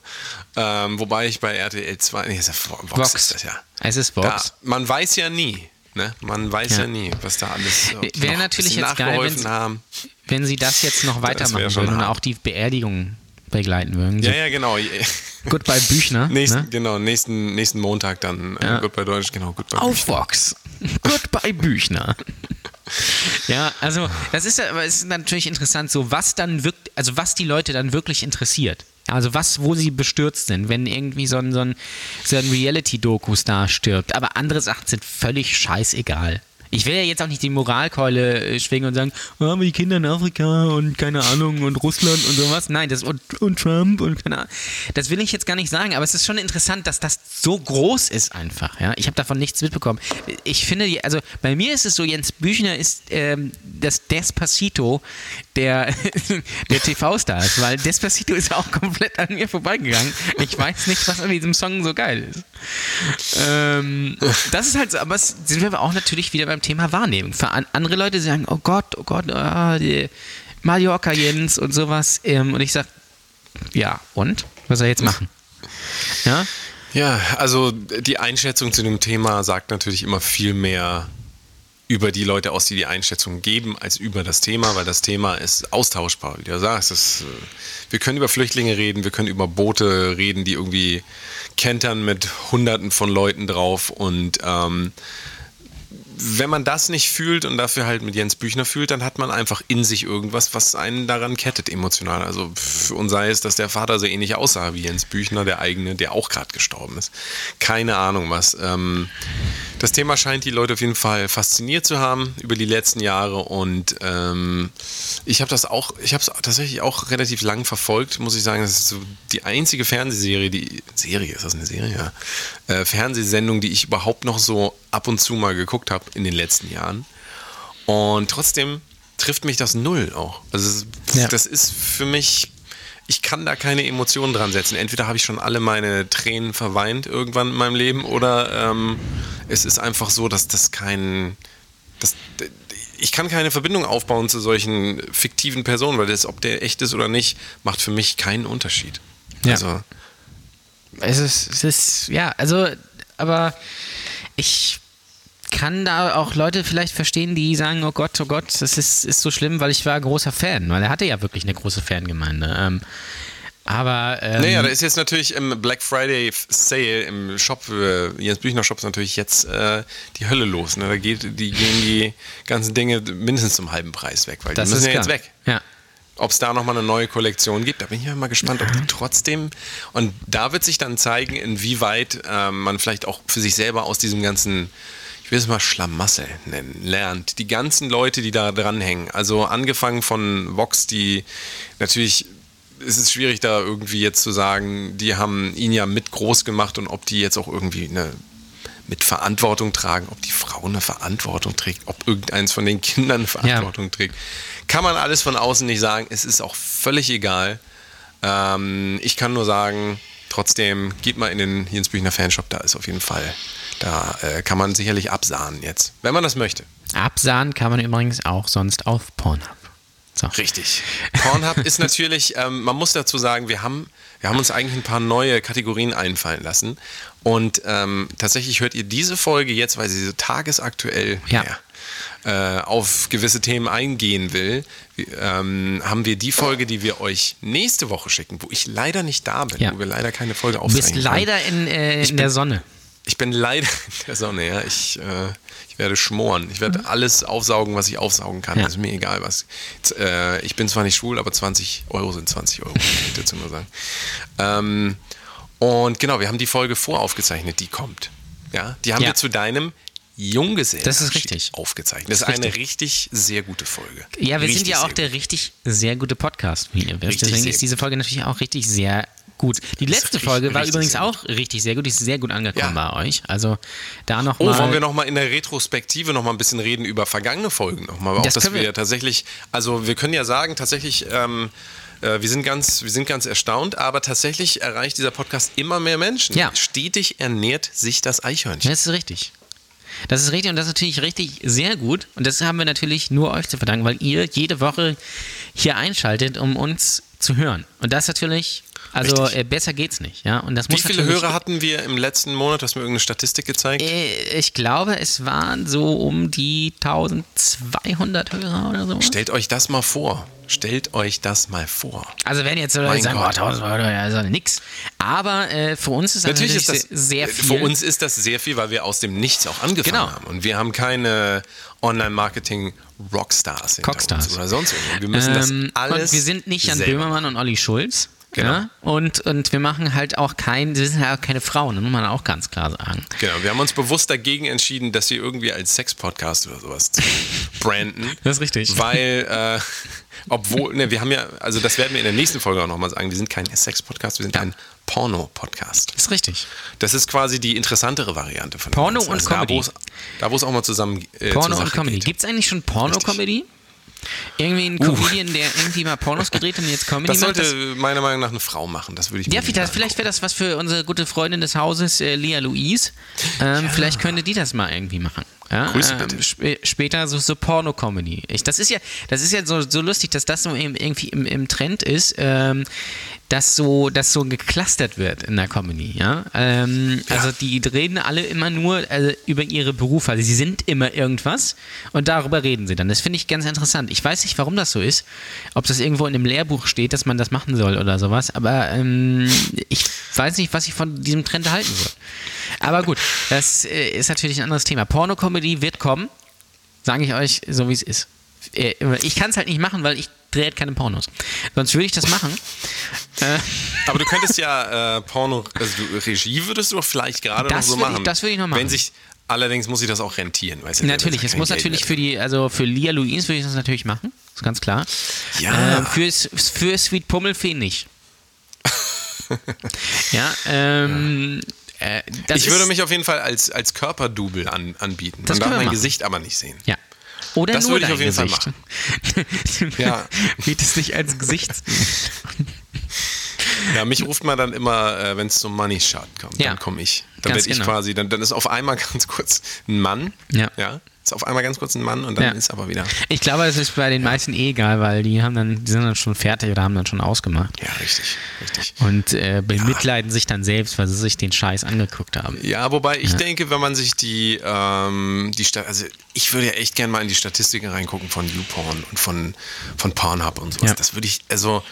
Ähm, wobei ich bei RTL 2, nee, ist ja Vox,
Vox.
ist das ja.
Es ist
Da,
Vox.
man weiß ja nie, ne? Man weiß ja,
Ja.
nie, was da alles
Wäre natürlich jetzt geil, wenn sie-
haben.
wenn sie das jetzt noch weitermachen würden und auch die Beerdigung begleiten würden. So
Ja, ja, genau.
Goodbye Büchner.
nächsten,
ne?
Genau, nächsten, nächsten Montag dann.
Ja.
Äh, Goodbye Deutsch, genau, Goodbye
Auf
Büchner.
Vox. Goodbye Büchner. Ja, also das ist ja- aber es ist natürlich interessant, so was dann wirkt, also was die Leute dann wirklich interessiert. Also was, wo sie bestürzt sind, wenn irgendwie so ein, so ein, so ein Reality-Doku-Star stirbt. Aber andere Sachen sind völlig scheißegal. Ich will ja jetzt auch nicht die Moralkeule äh, schwingen und sagen, oh, die Kinder in Afrika und keine Ahnung und Russland und sowas. Nein, das und, und Trump und keine Ahnung. Das will ich jetzt gar nicht sagen, aber es ist schon interessant, dass das so groß ist einfach. Ja? Ich habe davon nichts mitbekommen. Ich finde, also bei mir ist es so, Jens Büchner ist ähm, das Despacito der, der TV-Stars, weil Despacito ist auch komplett an mir vorbeigegangen. Ich weiß nicht, was an diesem Song so geil ist. Ähm, das ist halt so, aber es sind wir aber auch natürlich wieder beim Thema Wahrnehmung. Für an, andere Leute sagen, oh Gott, oh Gott, ah, Mallorca Jens und sowas. Ähm, und ich sag, ja, und? Was soll er jetzt machen? Ja?
Ja, also die Einschätzung zu dem Thema sagt natürlich immer viel mehr über die Leute aus, die die Einschätzung geben, als über das Thema, weil das Thema ist austauschbar. Wie du sagst, es, äh, wir können über Flüchtlinge reden, wir können über Boote reden, die irgendwie kentern mit Hunderten von Leuten drauf und ähm, wenn man das nicht fühlt und dafür halt mit Jens Büchner fühlt, dann hat man einfach in sich irgendwas, was einen daran kettet emotional. Also für sei es, dass der Vater so ähnlich aussah wie Jens Büchner, der eigene, der auch gerade gestorben ist. Keine Ahnung was. Ähm, das Thema scheint die Leute auf jeden Fall fasziniert zu haben über die letzten Jahre und ähm, ich habe das auch, ich habe es tatsächlich auch relativ lang verfolgt, muss ich sagen. Das ist so die einzige Fernsehserie, die Serie ist das eine Serie? Ja. Äh, Fernsehsendung, die ich überhaupt noch so ab und zu mal geguckt habe in den letzten Jahren. Und trotzdem trifft mich das null auch. Also
Ja.
das ist für mich ich kann da keine Emotionen dran setzen. Entweder habe ich schon alle meine Tränen verweint irgendwann in meinem Leben oder ähm, es ist einfach so, dass das kein. Das, ich kann keine Verbindung aufbauen zu solchen fiktiven Personen, weil das, ob der echt ist oder nicht, macht für mich keinen Unterschied.
Ja.
Also,
Es ist, es ist, ja, also, aber ich kann da auch Leute vielleicht verstehen, die sagen, oh Gott, oh Gott, das ist, ist so schlimm, weil ich war großer Fan, weil er hatte ja wirklich eine große Fangemeinde. Ähm, aber ähm,
naja, da ist jetzt natürlich im Black Friday Sale im Shop, äh, Jens Büchner Shop ist natürlich jetzt äh, die Hölle los. Ne? Da geht, die gehen die ganzen Dinge mindestens zum halben Preis weg, weil
das
die müssen
ist
ja jetzt weg.
Ja.
Ob es da nochmal eine neue Kollektion gibt, da bin ich mal gespannt, ob die trotzdem. Und da wird sich dann zeigen, inwieweit ähm, man vielleicht auch für sich selber aus diesem ganzen, ich will es mal Schlamassel nennen, lernt. Die ganzen Leute, die da dranhängen. Also angefangen von Vox, die natürlich. Es ist schwierig, da irgendwie jetzt zu sagen, die haben ihn ja mit groß gemacht und ob die jetzt auch irgendwie eine mit Verantwortung tragen, ob die Frau eine Verantwortung trägt, ob irgendeins von den Kindern eine Verantwortung trägt. Kann man alles von außen nicht sagen. Es ist auch völlig egal. Ähm, ich kann nur sagen, trotzdem geht mal in den Jens Büchner Fanshop, da ist auf jeden Fall, da äh, kann man sicherlich absahnen jetzt, wenn man das möchte.
Absahen kann man übrigens auch sonst auf Pornhub. So.
Richtig. Pornhub ist natürlich, ähm, man muss dazu sagen, wir haben, wir haben uns eigentlich ein paar neue Kategorien einfallen lassen. Und ähm, tatsächlich hört ihr diese Folge jetzt, weil sie so tagesaktuell
Ja.
ja, äh, auf gewisse Themen eingehen will, ähm, haben wir die Folge, die wir euch nächste Woche schicken, wo ich leider nicht da bin,
Ja.
wo wir leider keine Folge
Du bist
aufzeichnen
leider in, äh, in der Sonne.
Ich bin leider in der Sonne, ja. Ich, äh, ich werde schmoren. Ich werde alles aufsaugen, was ich aufsaugen kann.
Mhm. Ja.
Ist mir egal, was. Jetzt, äh, ich bin zwar nicht schwul, aber 20 Euro sind 20 Euro, ich dazu nur sagen. Ähm, und genau, wir haben die Folge voraufgezeichnet, die kommt. Ja, die haben
Ja.
wir zu deinem Junggesellen
Das ist richtig.
aufgezeichnet. Das ist
Das ist
eine richtig sehr gute Folge.
Ja, wir
richtig
sind ja auch der richtig sehr gute Podcast, wie ihr wisst.
Richtig
Deswegen ist diese Folge natürlich auch richtig sehr gut. Die
ist
letzte
richtig-
Folge war übrigens auch richtig sehr gut. Die ist sehr gut angekommen
Ja.
bei euch. Also da noch
Oh,
mal.
wollen wir noch mal in der Retrospektive noch mal ein bisschen reden über vergangene Folgen noch mal, auch
Das
dass
können
wir,
wir.
tatsächlich, also wir können ja sagen, tatsächlich, ähm, äh, wir sind ganz, wir sind ganz erstaunt, aber tatsächlich erreicht dieser Podcast immer mehr Menschen.
Ja.
Stetig ernährt sich das Eichhörnchen.
Das ist richtig. Das ist richtig und das ist natürlich richtig sehr gut. Und das haben wir natürlich nur euch zu verdanken, weil ihr jede Woche hier einschaltet, um uns zu hören. Und das natürlich, also äh, besser geht's nicht. Ja? Und das
Wie
muss
viele Hörer hatten wir im letzten Monat? Hast du mir irgendeine Statistik gezeigt?
Äh, Ich glaube, es waren so um die 1200 Hörer oder so.
Stellt euch das mal vor. Stellt euch das mal vor.
Also wenn jetzt Leute
Mein
sagen, oh,
Gott.
1000 Euro, ja, ist nix. Aber äh, für uns ist das
Natürlich
natürlich,
ist das
sehr, sehr viel.
Für uns ist das sehr viel, weil wir aus dem Nichts auch angefangen
Genau.
haben. Und wir haben keine Online-Marketing-Rockstars
Cockstars.
oder sonst irgendwo. Wir müssen das
Ähm,
alles
und wir sind nicht Jan
selber
Böhmermann und Olli Schulz.
Genau.
Ja? Und, und wir machen halt auch kein, wir sind halt auch keine Frauen, das muss man auch ganz klar sagen.
Genau, wir haben uns bewusst dagegen entschieden, dass wir irgendwie als Sex-Podcast oder sowas zu branden.
Das ist richtig.
Weil, äh, obwohl, ne, wir haben ja, also das werden wir in der nächsten Folge auch nochmal sagen, wir sind kein Sex-Podcast, wir sind ein Porno-Podcast.
Das ist richtig.
Das ist quasi die interessantere Variante von
Porno und
also
Comedy.
Da, wo es- auch mal zusammen äh,
Porno und Comedy. Gibt es eigentlich schon Porno-Comedy? Irgendwie ein Comedian, der irgendwie mal Pornos gedreht hat und jetzt Comedy
Das
macht?
sollte meiner Meinung nach eine Frau machen, das würde ich
Ja,
mir
vielleicht, vielleicht wäre das was für unsere gute Freundin des Hauses, äh, Lia Louise. Ähm, Vielleicht könnte die das mal irgendwie machen. Ja,
Grüße
ähm,
bitte.
sp später so, so Porno-Comedy. Das ist ja, das ist ja so, so lustig, dass das so im- irgendwie im, im Trend ist, ähm, dass so, dass so geclustert wird in der Comedy. Ja? Ähm, Also die reden alle immer nur also über ihre Berufe. Also sie sind immer irgendwas und darüber reden sie dann. Das finde ich ganz interessant. Ich weiß nicht, warum das so ist. Ob das irgendwo in dem Lehrbuch steht, dass man das machen soll oder sowas. Aber ähm, ich weiß nicht, was ich von diesem Trend halten soll. Aber gut, das äh, ist natürlich ein anderes Thema. Porno-Comedy wird kommen, sage ich euch, so wie es ist. Äh, Ich kann es halt nicht machen, weil ich drehe keine Pornos. Sonst würde ich das machen. Äh,
Aber du könntest ja äh, Porno, also du, Regie würdest du doch vielleicht gerade noch so
würde ich-
machen.
das würde ich noch machen.
Wenn sich, allerdings muss ich das auch rentieren. Weißt du,
natürlich, es muss natürlich für die, also für Lia Louise würde ich das natürlich machen. Ist ganz klar.
Ja.
Äh, für, für Sweet Pummelfee nicht. ja, ähm. Äh,
Ich würde mich auf jeden Fall als, als Körperdouble an, anbieten.
Das
Man darf mein
machen.
Gesicht aber nicht sehen.
Ja. Oder
Das würde ich auf jeden Fall
Gesicht.
Ja.
Bietest dich als Gesicht.
Ja, mich ruft man dann immer, äh, wenn es zum Money Shot kommt,
Ja.
dann komme ich. Dann werde ich
genau.
quasi, dann, dann ist auf einmal ganz kurz ein Mann.
Ja.
ja. Ist auf einmal ganz kurz ein Mann und dann
Ja.
ist aber wieder.
Ich glaube, das ist bei den meisten eh egal, weil die haben dann, die sind dann schon fertig oder haben dann schon ausgemacht.
Ja, richtig, richtig.
Und äh, bemitleiden sich dann selbst, weil sie sich den Scheiß angeguckt haben.
Ja, wobei ich denke, wenn man sich die, ähm, die Sta also ich würde ja echt gerne mal in die Statistiken reingucken von YouPorn und von, von Pornhub und sowas.
Ja.
Das würde ich, also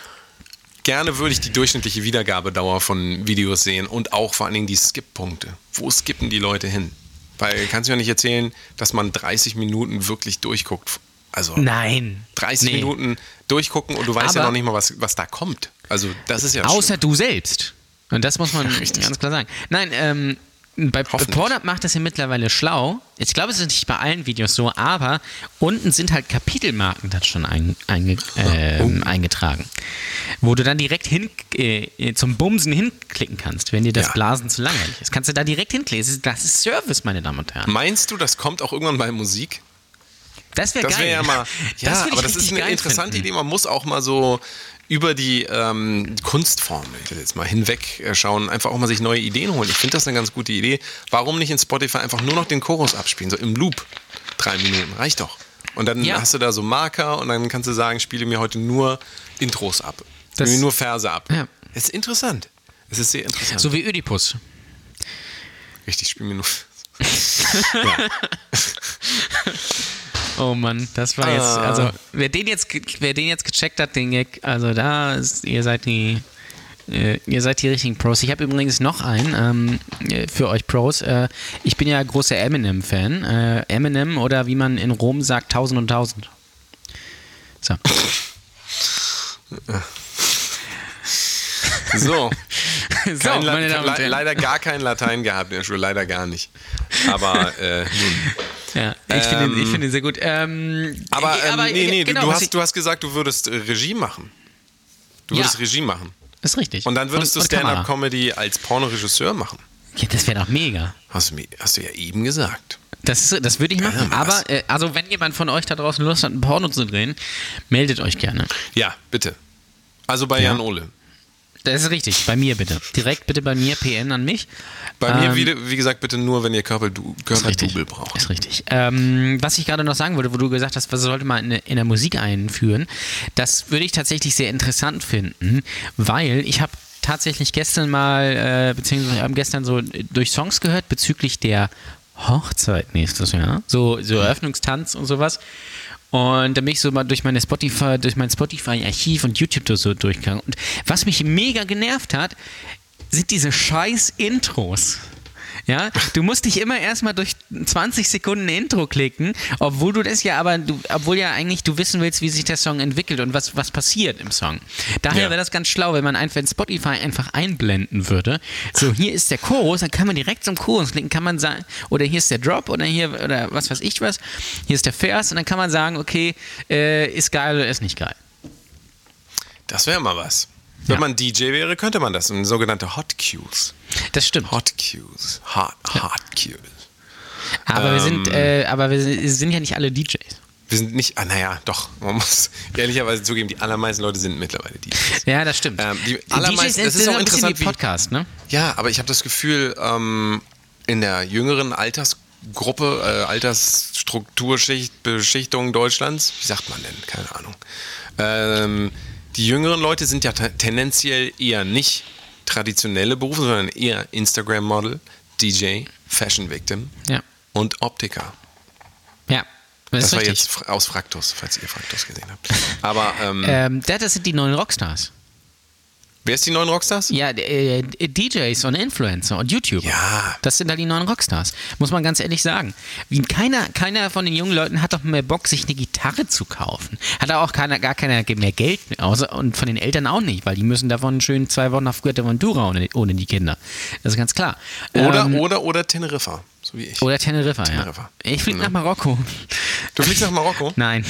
gerne würde ich die durchschnittliche Wiedergabedauer von Videos sehen und auch vor allen Dingen die Skip-Punkte. Wo skippen die Leute hin? Weil kannst du ja nicht erzählen, dass man 30 Minuten wirklich durchguckt. Also
Nein.
30
Nee.
Minuten durchgucken und du weißt ja
Aber-
noch nicht mal, was, was da kommt. Also das ist ja
Außer du selbst. Und das muss man
richtig.
ganz klar sagen. Nein, ähm, bei. Pornhub macht das ja mittlerweile schlau. Ich glaube, es ist nicht bei allen Videos so, aber unten sind halt Kapitelmarken dann schon ein, einge, ähm,
Oh.
eingetragen. Wo du dann direkt hin, äh, zum Bumsen hinklicken kannst, wenn dir das
Ja.
Blasen zu langweilig ist. Kannst du da direkt hinklicken. Das ist- Das Service, meine Damen und Herren.
Meinst du, das kommt auch irgendwann bei Musik?
Das wäre
Das
geil.
wäre ja mal. Ja,
ich
aber das ist eine interessante
finden.
Idee. Man muss auch mal so über die ähm, Kunstform ich jetzt mal hinweg äh, schauen, einfach auch mal sich neue Ideen holen. Ich finde das eine ganz gute Idee. Warum nicht in Spotify einfach nur noch den Chorus abspielen, so im Loop? Drei Minuten, reicht doch. Und dann
Ja.
hast du da so Marker und dann kannst du sagen, spiele mir heute nur Intros ab.
Das-
Spiele mir nur Verse ab.
Ja.
Es ist interessant. Es ist sehr interessant.
So wie Ödipus.
Richtig, spiele mir nur.
Oh Mann, das war jetzt,
Ah.
also wer den jetzt, wer den jetzt gecheckt hat, den Gag, also da ist, ihr seid die, äh, ihr seid die richtigen Pros. Ich habe übrigens noch einen ähm, äh, für euch Pros. Äh, ich bin ja großer Eminem-Fan. Äh, Eminem oder wie man in Rom sagt, tausend und tausend. So.
So.
so,
Kein
meine Damen und Herren.
leider gar kein Latein gehabt in der Schule, leider gar nicht. Aber äh, nun.
Ja, ich finde ihn, ich find ihn sehr gut. Ähm,
Aber,
äh,
ähm, nee, nee,
genau,
du, hast, du hast gesagt, du würdest äh, Regie machen. Du
Ja.
würdest Regie machen.
ist richtig.
Und dann würdest
Und-
du. Stand-Up-Comedy als Pornoregisseur machen.
Ja, das wäre doch mega.
Hast du, hast du ja eben gesagt.
Das, ist- das würde ich machen.
Ja,
aber, äh, also, wenn jemand von euch da draußen Lust hat, ein Porno zu drehen, meldet euch gerne.
Ja, bitte. Also bei
Ja.
Jan Ole.
Das ist richtig. Bei mir bitte. Direkt bitte bei mir, PN an mich.
Bei mir,
Ähm,
wie, wie gesagt, bitte nur, wenn ihr. Körperdouble braucht.
Ist richtig. Ähm, was ich gerade noch sagen wollte, wo du gesagt hast, was sollte man in, in der Musik einführen, das würde ich tatsächlich sehr interessant finden, weil ich habe tatsächlich gestern mal, äh, beziehungsweise haben gestern so durch Songs gehört bezüglich der Hochzeit nächstes Jahr, so, so Eröffnungstanz und sowas. Und dann bin ich so mal durch meine Spotify, durch mein Spotify-Archiv und YouTube so durchgegangen. Und was mich mega genervt hat, sind diese scheiß Intros. Ja, du musst dich immer erstmal durch 20 Sekunden Intro klicken, obwohl du das ja aber, du, obwohl ja eigentlich du wissen willst, wie sich der Song entwickelt und was, was passiert im Song. Daher
Ja.
wäre das ganz schlau, wenn man einfach in Spotify einfach einblenden würde. So, hier ist der Chorus, dann kann man direkt zum Chorus klicken, kann man sagen, oder hier ist der Drop oder hier, oder was weiß ich was, hier ist der Vers und dann kann man sagen, okay, äh, ist geil oder ist nicht geil.
Das wäre mal was. Wenn
Ja.
man DJ wäre, könnte man das. Sogenannte Hot Cues.
Das stimmt.
Hot Cues. Hot, Hot Cues.
Aber wir sind,
Ähm.
äh, aber wir sind ja nicht alle DJs.
Wir sind nicht, ah, naja, doch, man muss ehrlicherweise zugeben, die allermeisten Leute sind mittlerweile DJs.
Ja, das stimmt.
Ähm, die
DJs
allermeisten- das ist
sind
auch
ein
interessant,
wie- Podcast, ne?
Ja, aber ich habe das Gefühl, ähm, in der jüngeren Altersgruppe, äh, Altersstrukturschicht, Beschichtung Deutschlands, wie sagt man denn? Keine Ahnung. Ähm, die jüngeren Leute sind ja te- tendenziell eher nicht traditionelle Berufe, sondern eher Instagram-Model, DJ, Fashion Victim
Ja.
und Optiker.
Ja. Das,
Das war
richtig.
jetzt aus Fraktus, falls ihr Fraktus gesehen habt. Aber ähm,
Ähm, das sind die neuen Rockstars.
Wer ist die neuen Rockstars?
Ja, äh, DJs und Influencer und YouTuber.
Ja.
Das sind halt die neuen Rockstars. Muss man ganz ehrlich sagen. Keiner, keiner von den jungen Leuten hat doch mehr Bock, sich eine Gitarre zu kaufen. Hat auch keiner, gar keiner mehr Geld. Außer, und von den Eltern auch nicht, weil die müssen davon schön zwei Wochen auf Fuerteventura ohne, ohne die Kinder. Das ist ganz klar.
Oder,
Ähm,
oder, oder Teneriffa, so wie ich.
oder Teneriffa,
Teneriffa.
ja. Ich fliege
Ja.
nach Marokko.
Du fliegst nach Marokko?
Nein.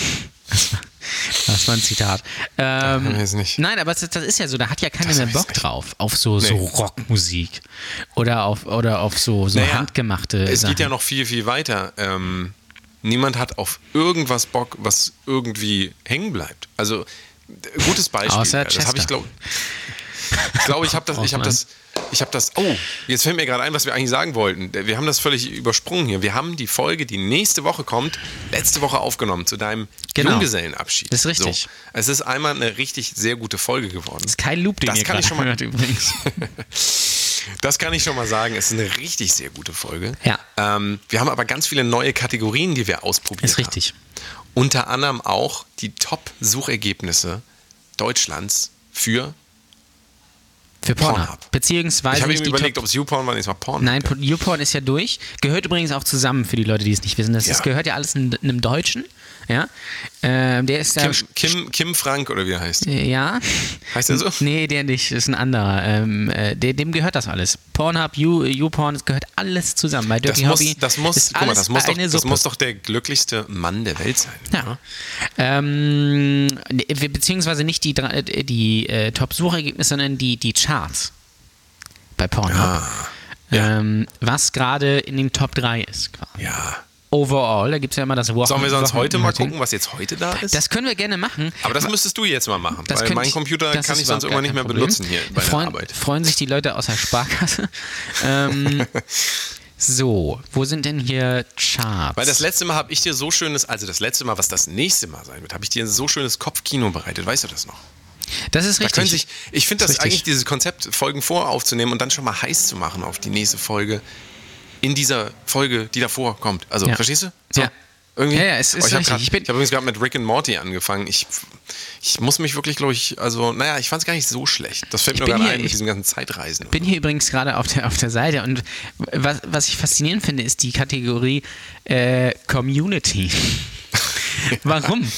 Das war ein Zitat. Ähm,
weiß nicht.
Nein, aber das, das ist ja so, da hat ja keiner
Das
mehr Bock drauf. Auf so, so
Nee.
Rockmusik. Oder auf, oder auf so, so
Naja,
handgemachte
Es
Sachen.
geht ja noch viel, viel weiter. Ähm, niemand hat auf irgendwas Bock, was irgendwie hängen bleibt. Also, gutes Beispiel.
Außer
das habe ich, glaube Ich glaube, ich habe das, ich
Mann.
das, ich habe das. Oh, jetzt fällt mir gerade ein, was wir eigentlich sagen wollten. Wir haben das völlig übersprungen hier. Wir haben die Folge, die nächste Woche kommt, letzte Woche aufgenommen zu deinem
Genau.
Junggesellenabschied.
Das ist richtig.
So. Es ist einmal eine richtig sehr gute Folge geworden.
Das ist kein Loop, den
Das kann ich schon mal-
übrigens.
Das kann ich schon mal sagen. Es ist eine richtig sehr gute Folge.
Ja.
Ähm, wir haben aber ganz viele neue Kategorien, die wir ausprobiert
Ist richtig.
haben. Unter anderem auch die Top-Suchergebnisse Deutschlands für.
Für Pornhub.
Pornhub.
Beziehungsweise
Ich habe mir überlegt, ob es YouPorn war, nee, es war Porn.
Nein, YouPorn ist ja durch. Gehört übrigens auch zusammen für die Leute, die es nicht wissen. Das
Ja.
ist, gehört ja alles in, in einem Deutschen. Ja. Ähm, der ist da.
Kim, Kim, Kim Frank oder wie er heißt.
Äh, Ja.
Heißt er so?
Nee, der nicht. Das ist ein anderer. Ähm, äh, der, dem gehört das alles. Pornhub, You, YouPorn, es gehört alles zusammen. Bei
Das
Dirty
muss,
Hobby
das, muss,
ist
guck mal, das, muss doch,
eine
das muss doch der glücklichste Mann der Welt sein.
Ja. Ähm, beziehungsweise nicht die, äh, die äh, Top-Suchergebnisse, sondern die, die Charts bei Pornhub.
Ah, ja.
Ähm, was gerade in den Top 3 ist. Quasi.
Ja.
Overall, da gibt es ja immer das Wochen
Sollen wir sonst heute mal gucken, was jetzt heute da ist?
Das können wir gerne machen.
aber das müsstest du jetzt mal machen,
Das
weil mein
ich-
Computer
das
kann ich sonst irgendwann nicht mehr
kein
benutzen
Problem.
hier bei der
freuen,
Arbeit.
Freuen sich die Leute aus der Sparkasse. ähm, so, wo sind denn hier Charts?
Weil das letzte Mal habe ich dir so schönes, also das letzte Mal, was das nächste Mal sein wird, habe ich dir ein so schönes Kopfkino bereitet. Weißt du das noch?
das ist
Da
richtig.
können sich, ich finde das
richtig.
eigentlich, dieses Konzept, Folgen voraufzunehmen und dann schon mal heiß zu machen auf die nächste Folge in dieser Folge, die davor kommt. Also,
Ja.
verstehst du? So.
Ja.
Irgendwie?
Ja, ja, es ist
Oh, ich habe
richtig. Ich bin-
hab übrigens gerade mit Rick and Morty angefangen. Ich, ich muss mich wirklich, glaube ich, also, naja, ich fand es gar nicht so schlecht. Das fällt
Ich
mir gerade ein mit
ich
diesem ganzen Zeitreisen.
bin hier übrigens gerade auf der, auf der Seite und was, was ich faszinierend finde, ist die Kategorie äh, Community. Warum?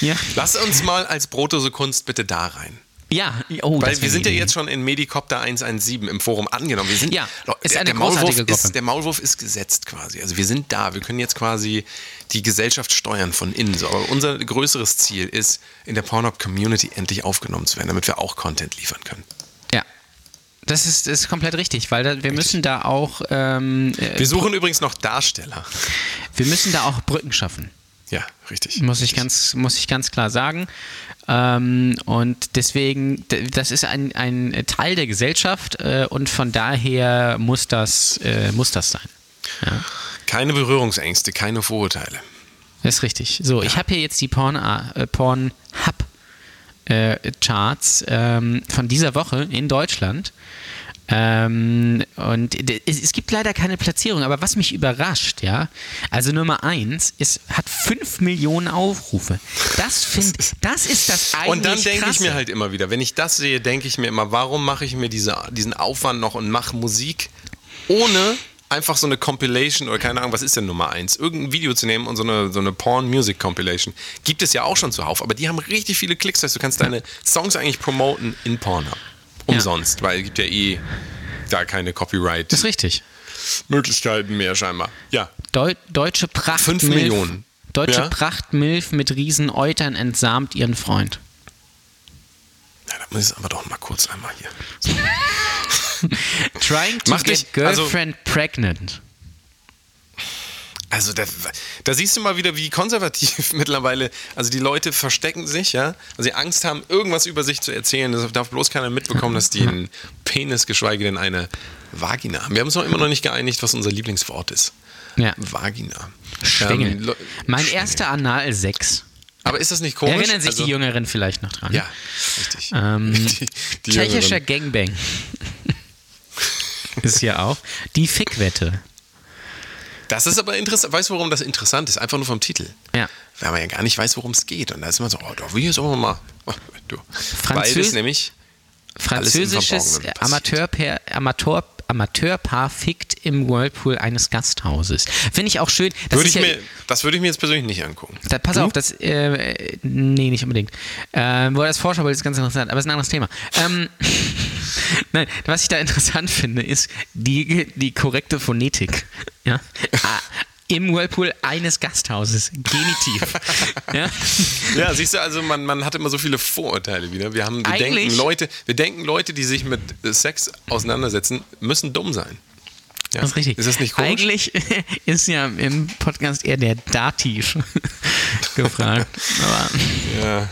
Ja,
Lass uns mal als Brotose Kunst bitte da rein.
Ja. Oh,
Weil wir sind ja jetzt schon in Medicopter 117 im Forum angenommen. Wir sind,
Ja, ist
der,
eine
der, Maulwurf ist, der Maulwurf ist gesetzt quasi. Also wir sind da. Wir können jetzt quasi die Gesellschaft steuern von innen. So. Aber unser größeres Ziel ist, in der Pornhub-Community endlich aufgenommen zu werden, damit wir auch Content liefern können.
Ja. Das ist, das ist komplett richtig, weil da, wir müssen da auch ähm, äh,
Wir suchen übrigens noch Darsteller.
wir müssen da auch Brücken schaffen.
Ja, richtig.
Muss ich ganz, muss ich ganz klar sagen. Ähm, und deswegen, das ist ein, ein Teil der Gesellschaft äh, und von daher muss das, äh, muss das sein. Ja.
Keine Berührungsängste, keine Vorurteile.
Das ist richtig. So, ich habe hier jetzt die Porn, äh, Pornhub äh, Charts ähm, von dieser Woche in Deutschland. Ähm, und es, es gibt leider keine Platzierung, aber was mich überrascht, ja, also Nummer eins ist, hat 5 Millionen Aufrufe. Das finde das ist das eigentlich
Und dann denke ich mir halt immer wieder, wenn ich das sehe, denke ich mir immer, warum mache ich mir diese, diesen Aufwand noch und mache Musik ohne einfach so eine Compilation oder keine Ahnung, was ist denn Nummer eins? Irgendein Video zu nehmen und so eine, so eine Porn-Music-Compilation. Gibt es ja auch schon zuhauf, aber die haben richtig viele Klicks. Das heißt, du kannst deine Songs eigentlich promoten in Pornhub. Umsonst, weil es gibt ja eh da keine
Das ist richtig.
Copyright-Möglichkeiten mehr scheinbar. Ja,
Deu deutsche Pracht
Fünf Millionen.
Deutsche
Ja?
Prachtmilf mit Riesenäutern entsamt ihren Freund.
Na, da muss ich aber doch mal kurz einmal hier.
Trying to
Mach
get
dich- also-
girlfriend pregnant.
Also da, da siehst du mal wieder, wie konservativ mittlerweile, also die Leute verstecken sich, ja, weil sie Angst haben, irgendwas über sich zu erzählen. Das darf bloß keiner mitbekommen, dass die einen Penis, geschweige denn eine Vagina haben. Wir haben uns noch immer noch nicht geeinigt, was unser Lieblingswort ist.
Ja.
Vagina.
Stängel.
Ähm,
mein
Stängel.
erster Analsex.
Aber ist das nicht komisch?
Erinnern sich
Also-
die Jüngeren vielleicht noch dran?
Ja, richtig.
Ähm,
Die- die
tschechischer. Gangbang. ist ja auch. Die Fickwette.
Das ist aber interessant. Weißt du, warum das interessant ist? Einfach nur vom Titel.
Ja.
Weil man ja gar nicht weiß, worum es geht. Und da ist man so, oh, da will ich jetzt aber mal. Oh, du.
Französ-
Beides nämlich.
Französisches. Amateurpaar, Amateur, Amateurpaar fickt im Whirlpool eines Gasthauses. Finde ich auch schön. Das
Würde ich
ja,
mir, das würde ich mir jetzt persönlich nicht angucken.
Da, pass auf, das, äh, nee, nicht unbedingt. Äh, wo das Vorschaubild ist ganz interessant, aber es ist ein anderes Thema. Ähm, Nein, was ich da interessant finde, ist die, die korrekte Phonetik. Ja? Im Whirlpool eines Gasthauses. Genitiv. ja?
Ja, siehst du, also man, man hat immer so viele Vorurteile wieder. Wir, haben, wir,
Eigentlich-
denken, Leute, wir denken, Leute, die sich mit Sex auseinandersetzen, müssen dumm sein. Ja.
Das ist richtig.
Ist das nicht komisch?
Eigentlich ist ja im Podcast eher der Dativ gefragt. Aber
Ja.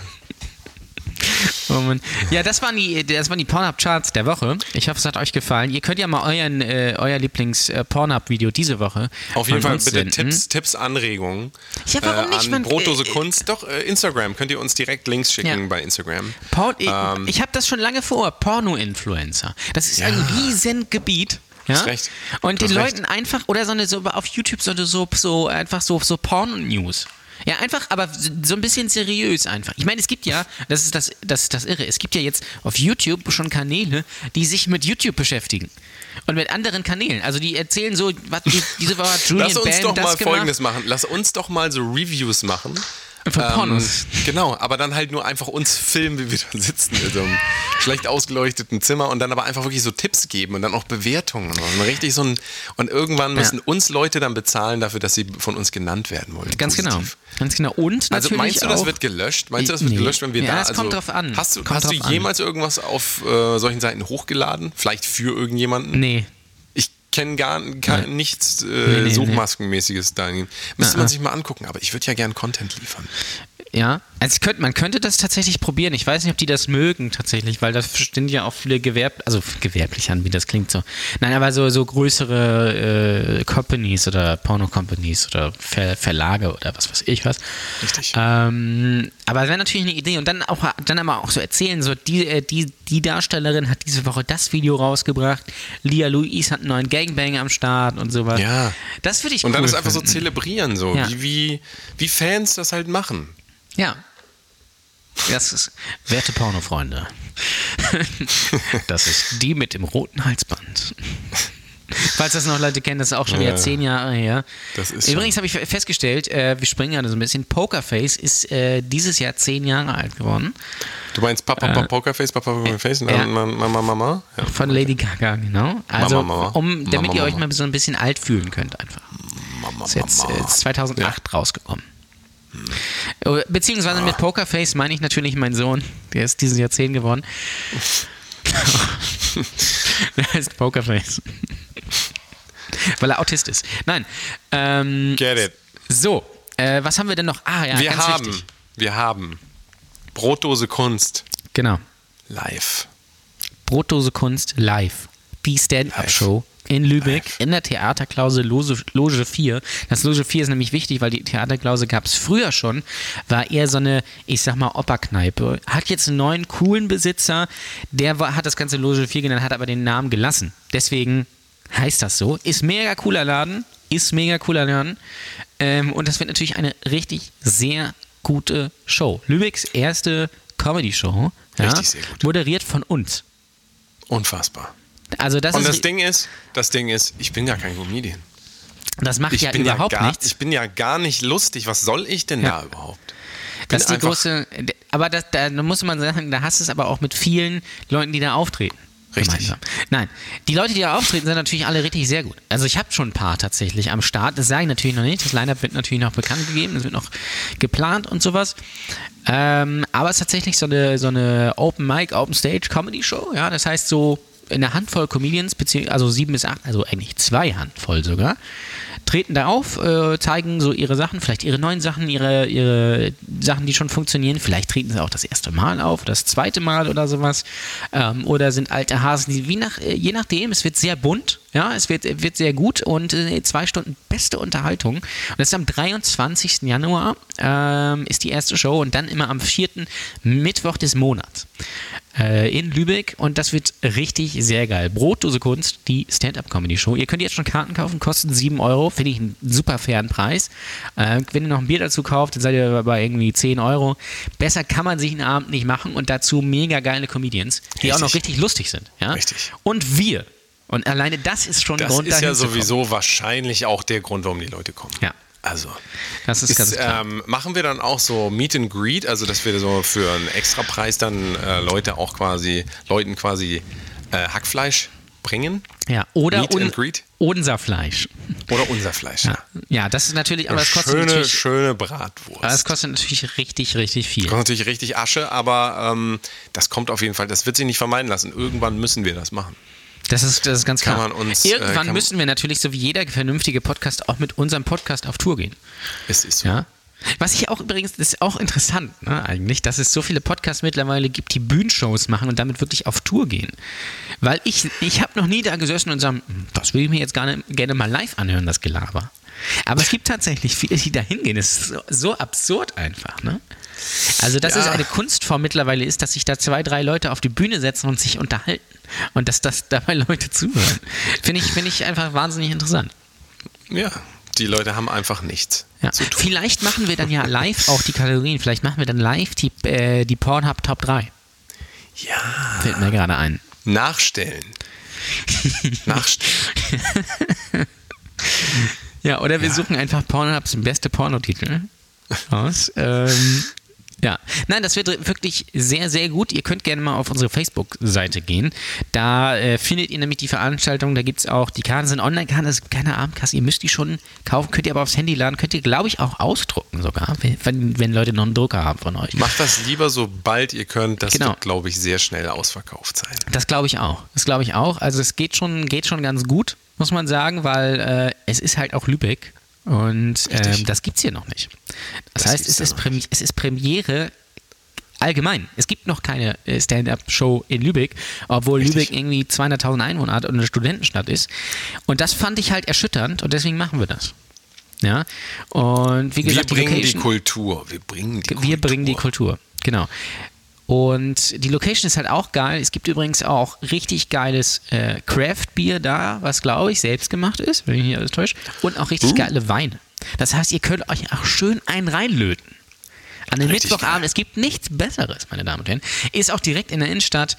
Oh. Ja, das waren die, das waren die Pornhub-Charts der Woche. Ich hoffe, es hat euch gefallen. Ihr könnt ja mal euren, äh, euer Lieblings-Pornhub-Video diese Woche.
Auf jeden Fall bitte
senden.
Tipps, Tipps, Anregungen.
Ja, warum
äh,
nicht?
An
Man-
Brotdose
äh,
Kunst. Doch, äh, Instagram. Könnt ihr uns direkt Links schicken
Ja.
bei Instagram.
Ich
Ähm,
ich habe das schon lange vor. Porno-Influencer. Das ist
Ja.
ein Riesengebiet. Ja?
Hast recht.
Und
Du
den
hast
Leuten einfach, oder so, eine, so auf YouTube so, so, so einfach so, so Porn-News. Ja, einfach, aber so ein bisschen seriös einfach. Ich meine, es gibt ja, das ist das, das, ist das Irre, es gibt ja jetzt auf YouTube schon Kanäle, die sich mit YouTube beschäftigen. Und mit anderen Kanälen. Also die erzählen so, was die, diese Woche hat Julian
Lass uns
Bam
doch mal
gemacht.
Folgendes machen. Lass uns doch mal so Reviews machen.
Von Pornos.
genau, aber dann halt nur einfach uns filmen, wie wir da sitzen in so einem schlecht ausgeleuchteten Zimmer und dann aber einfach wirklich so Tipps geben und dann auch Bewertungen und richtig so ein und irgendwann müssen uns Leute dann bezahlen dafür, dass sie von uns genannt werden wollen.
Ganz genau. Ganz genau. Und
Also
natürlich
meinst du, das wird gelöscht? Meinst du, das wird
Nee.
gelöscht, wenn wir
Ja,
da?
es
also,
kommt drauf an.
Hast du,
Kommt
hast du
drauf an.
jemals irgendwas auf äh, solchen Seiten hochgeladen? Vielleicht für irgendjemanden?
Nee.
Ich kenne gar gar nichts äh,
nee, nee.
Suchmaskenmäßiges Daniel. Müsste
Ah,
man sich mal angucken, aber ich würde ja gern Content liefern.
Ja, also ich könnt, man könnte das tatsächlich probieren. Ich weiß nicht, ob die das mögen tatsächlich, weil da stehen ja auch viele Gewerb, also gewerblich an, wie das klingt so. Nein, aber so, so größere äh, Companies oder Porno-Companies oder Ver Verlage oder was weiß ich was.
Richtig.
Ähm, aber es wäre natürlich eine Idee und dann auch dann aber auch so erzählen, so die, äh, die, die Darstellerin hat diese Woche das Video rausgebracht, Lia Louise hat einen neuen Gangbang am Start und sowas.
Ja.
Das würde ich
Und dann
cool
das einfach so
finden.
zelebrieren, so
Ja.
wie, wie, wie Fans das halt machen.
Ja. Das ist, werte Pornofreunde. Das ist die mit dem roten Halsband. Falls das noch Leute kennen, das ist auch schon wieder
Ja.
zehn Jahre her. Übrigens habe ich festgestellt, äh, wir springen gerade so ein bisschen, Pokerface ist äh, dieses Jahr zehn Jahre alt geworden.
Du meinst Papa, Papa Pokerface, Papa Pokerface,
Äh, ja.
Mama, Mama, Mama? Ja.
Von Lady Gaga, genau. Also,
Mama, Mama.
um, damit
Mama,
ihr euch mal so ein bisschen alt fühlen könnt, einfach.
Mama,
Ist jetzt
Mama.
äh, ist 2008 rausgekommen. Beziehungsweise mit Pokerface meine ich natürlich meinen Sohn. Der ist dieses Jahr 10 geworden. der heißt Pokerface. Weil er Autist ist. Nein. Ähm,
Get it.
so, äh, was haben wir denn noch? Ah, ja,
wir
ganz
haben,
wichtig.
wir haben Brotdose Kunst
Genau.
live.
Brotdose Kunst live. Die Stand-Up-Show in Lübeck in der Theaterklause Loge, Loge 4. Das Loge 4 ist nämlich wichtig, weil die Theaterklause gab es früher schon, war eher so eine, ich sag mal, Operkneipe. Hat jetzt einen neuen, coolen Besitzer, der war, hat das ganze Loge 4 genannt, hat aber den Namen gelassen. Deswegen heißt das so. Ist mega cooler Laden, ist mega cooler Laden. Ähm, und das wird natürlich eine richtig sehr gute Show. Lübecks erste Comedy-Show. Ja,
Richtig sehr gut.
Moderiert von uns.
Unfassbar.
Also das
Und
ist
das Ding ist, das Ding ist, ich bin gar kein Comedian.
das macht
Ich
ja überhaupt
ja gar,
nichts.
Ich bin ja gar nicht lustig. Was soll ich denn
Ja.
da überhaupt?
Das ist die große, aber das, da muss man sagen, da hast du es aber auch mit vielen Leuten, die da auftreten.
Richtig.
Gemeinsam. Nein, die Leute, die da auftreten, sind natürlich alle richtig sehr gut. Also ich habe schon ein paar tatsächlich am Start. Das sage ich natürlich noch nicht. Das Line-Up wird natürlich noch bekannt gegeben. Das wird noch geplant und sowas. Ähm, aber es ist tatsächlich so eine, so eine Open Mic, Open Stage Comedy Show. Ja, das heißt so eine Handvoll Comedians, also sieben bis acht, also eigentlich zwei Handvoll sogar, treten da auf, äh, zeigen so ihre Sachen, vielleicht ihre neuen Sachen, ihre, ihre Sachen, die schon funktionieren. Vielleicht treten sie auch das erste Mal auf, das zweite Mal oder sowas. Ähm, oder sind alte Hasen, die wie nach, äh, je nachdem, es wird sehr bunt, ja, es wird, wird sehr gut und äh, zwei Stunden beste Unterhaltung. Und das ist am 23. Januar, ähm, ist die erste Show und dann immer am vierten Mittwoch des Monats äh, in Lübeck und das wird richtig sehr geil. Brotdose Kunst, die Stand-Up-Comedy-Show. Ihr könnt jetzt schon Karten kaufen, kosten 7 Euro, finde ich einen super fairen Preis. Äh, wenn ihr noch ein Bier dazu kauft, dann seid ihr bei irgendwie 10 Euro. Besser kann man sich einen Abend nicht machen und dazu mega geile Comedians, die auch noch
Richtig.
richtig lustig sind. Ja?
Richtig.
Und wir. Und alleine das ist schon
Das
Grund,
ist ja sowieso wahrscheinlich auch der Grund, warum die Leute kommen.
Ja.
Also.
Das ist, ganz
Ist, ähm, machen wir dann auch so Meet and Greet, also dass wir so für einen Extrapreis dann äh, Leute auch quasi, Leuten quasi äh, Hackfleisch bringen?
ja. Oder
Meet
un
and Greet?
unser Fleisch.
Oder unser Fleisch.
Ja. ja, das ist natürlich, aber das kostet
schöne,
natürlich,
schöne Bratwurst.
aber das kostet natürlich richtig, richtig viel.
Kommt natürlich richtig Asche, aber ähm, das kommt auf jeden Fall, das wird sich nicht vermeiden lassen. Irgendwann müssen wir das machen.
Das ist, das ist ganz klar.
uns, äh,
Irgendwann
kann-
müssen wir natürlich, so wie jeder vernünftige Podcast, auch mit unserem Podcast auf Tour gehen.
Es ist so.
Ja? Was ich auch übrigens, das ist auch interessant, ne, eigentlich, dass es so viele Podcasts mittlerweile gibt, die Bühnenshows machen und damit wirklich auf Tour gehen. Weil ich, ich habe noch nie da gesessen und sagen, "Hm, das will ich mir jetzt gerne, gerne mal live anhören, das Gelaber. Aber es gibt tatsächlich viele, die da hingehen. Es ist so, so absurd einfach, ne? Also, dass
Ja.
es eine Kunstform mittlerweile ist, dass sich da zwei, drei Leute auf die Bühne setzen und sich unterhalten. Und dass das dabei Leute zuhören. Finde ich, finde ich einfach wahnsinnig interessant.
Ja, die Leute haben einfach nichts
Ja. Vielleicht machen wir dann ja live auch die Kategorien. Vielleicht machen wir dann live die, äh, die Pornhub Top 3.
Ja,
Fällt mir gerade ein.
nachstellen. nachstellen.
Ja, oder wir suchen einfach Pornhubs beste Pornotitel aus. Ähm, ja, nein, das wird wirklich sehr, sehr gut. Ihr könnt gerne mal auf unsere Facebook-Seite gehen. Da äh, findet ihr nämlich die Veranstaltung. Da gibt es auch, die Karten sind Online-Karten, das ist keine Abendkasse. Ihr müsst die schon kaufen, könnt ihr aber aufs Handy laden, könnt ihr, glaube ich, auch ausdrucken sogar, wenn, wenn Leute noch einen Drucker haben von euch.
Macht das lieber, sobald ihr könnt. Das
Genau.
wird, glaube ich, sehr schnell ausverkauft sein.
Das glaube ich auch. Das glaube ich auch. Also es geht schon, geht schon ganz gut, muss man sagen, weil äh, es ist halt auch Lübeck und ähm, das gibt es hier noch nicht. Das,
Das
heißt, es ist, es ist Premiere allgemein. Es gibt noch keine äh, Stand-up-Show in Lübeck, obwohl
Richtig.
Lübeck irgendwie 200.000 Einwohner hat und eine Studentenstadt ist. Und das fand ich halt erschütternd und deswegen machen wir das. Ja. Und wie
Wir
gesagt,
bringen die
Location-
Kultur. Wir bringen die
wir
Kultur.
bringen die Kultur, genau. Und die Location ist halt auch geil. Es gibt übrigens auch richtig geiles äh, Craft-Bier da, was glaube ich selbst gemacht ist, wenn ich nicht alles täusche. Und auch richtig
Uh.
geile Weine. Das heißt, ihr könnt euch auch schön einen reinlöten. An den
Richtig
Mittwochabend,
geil.
es gibt nichts Besseres, meine Damen und Herren. Ist auch direkt in der Innenstadt.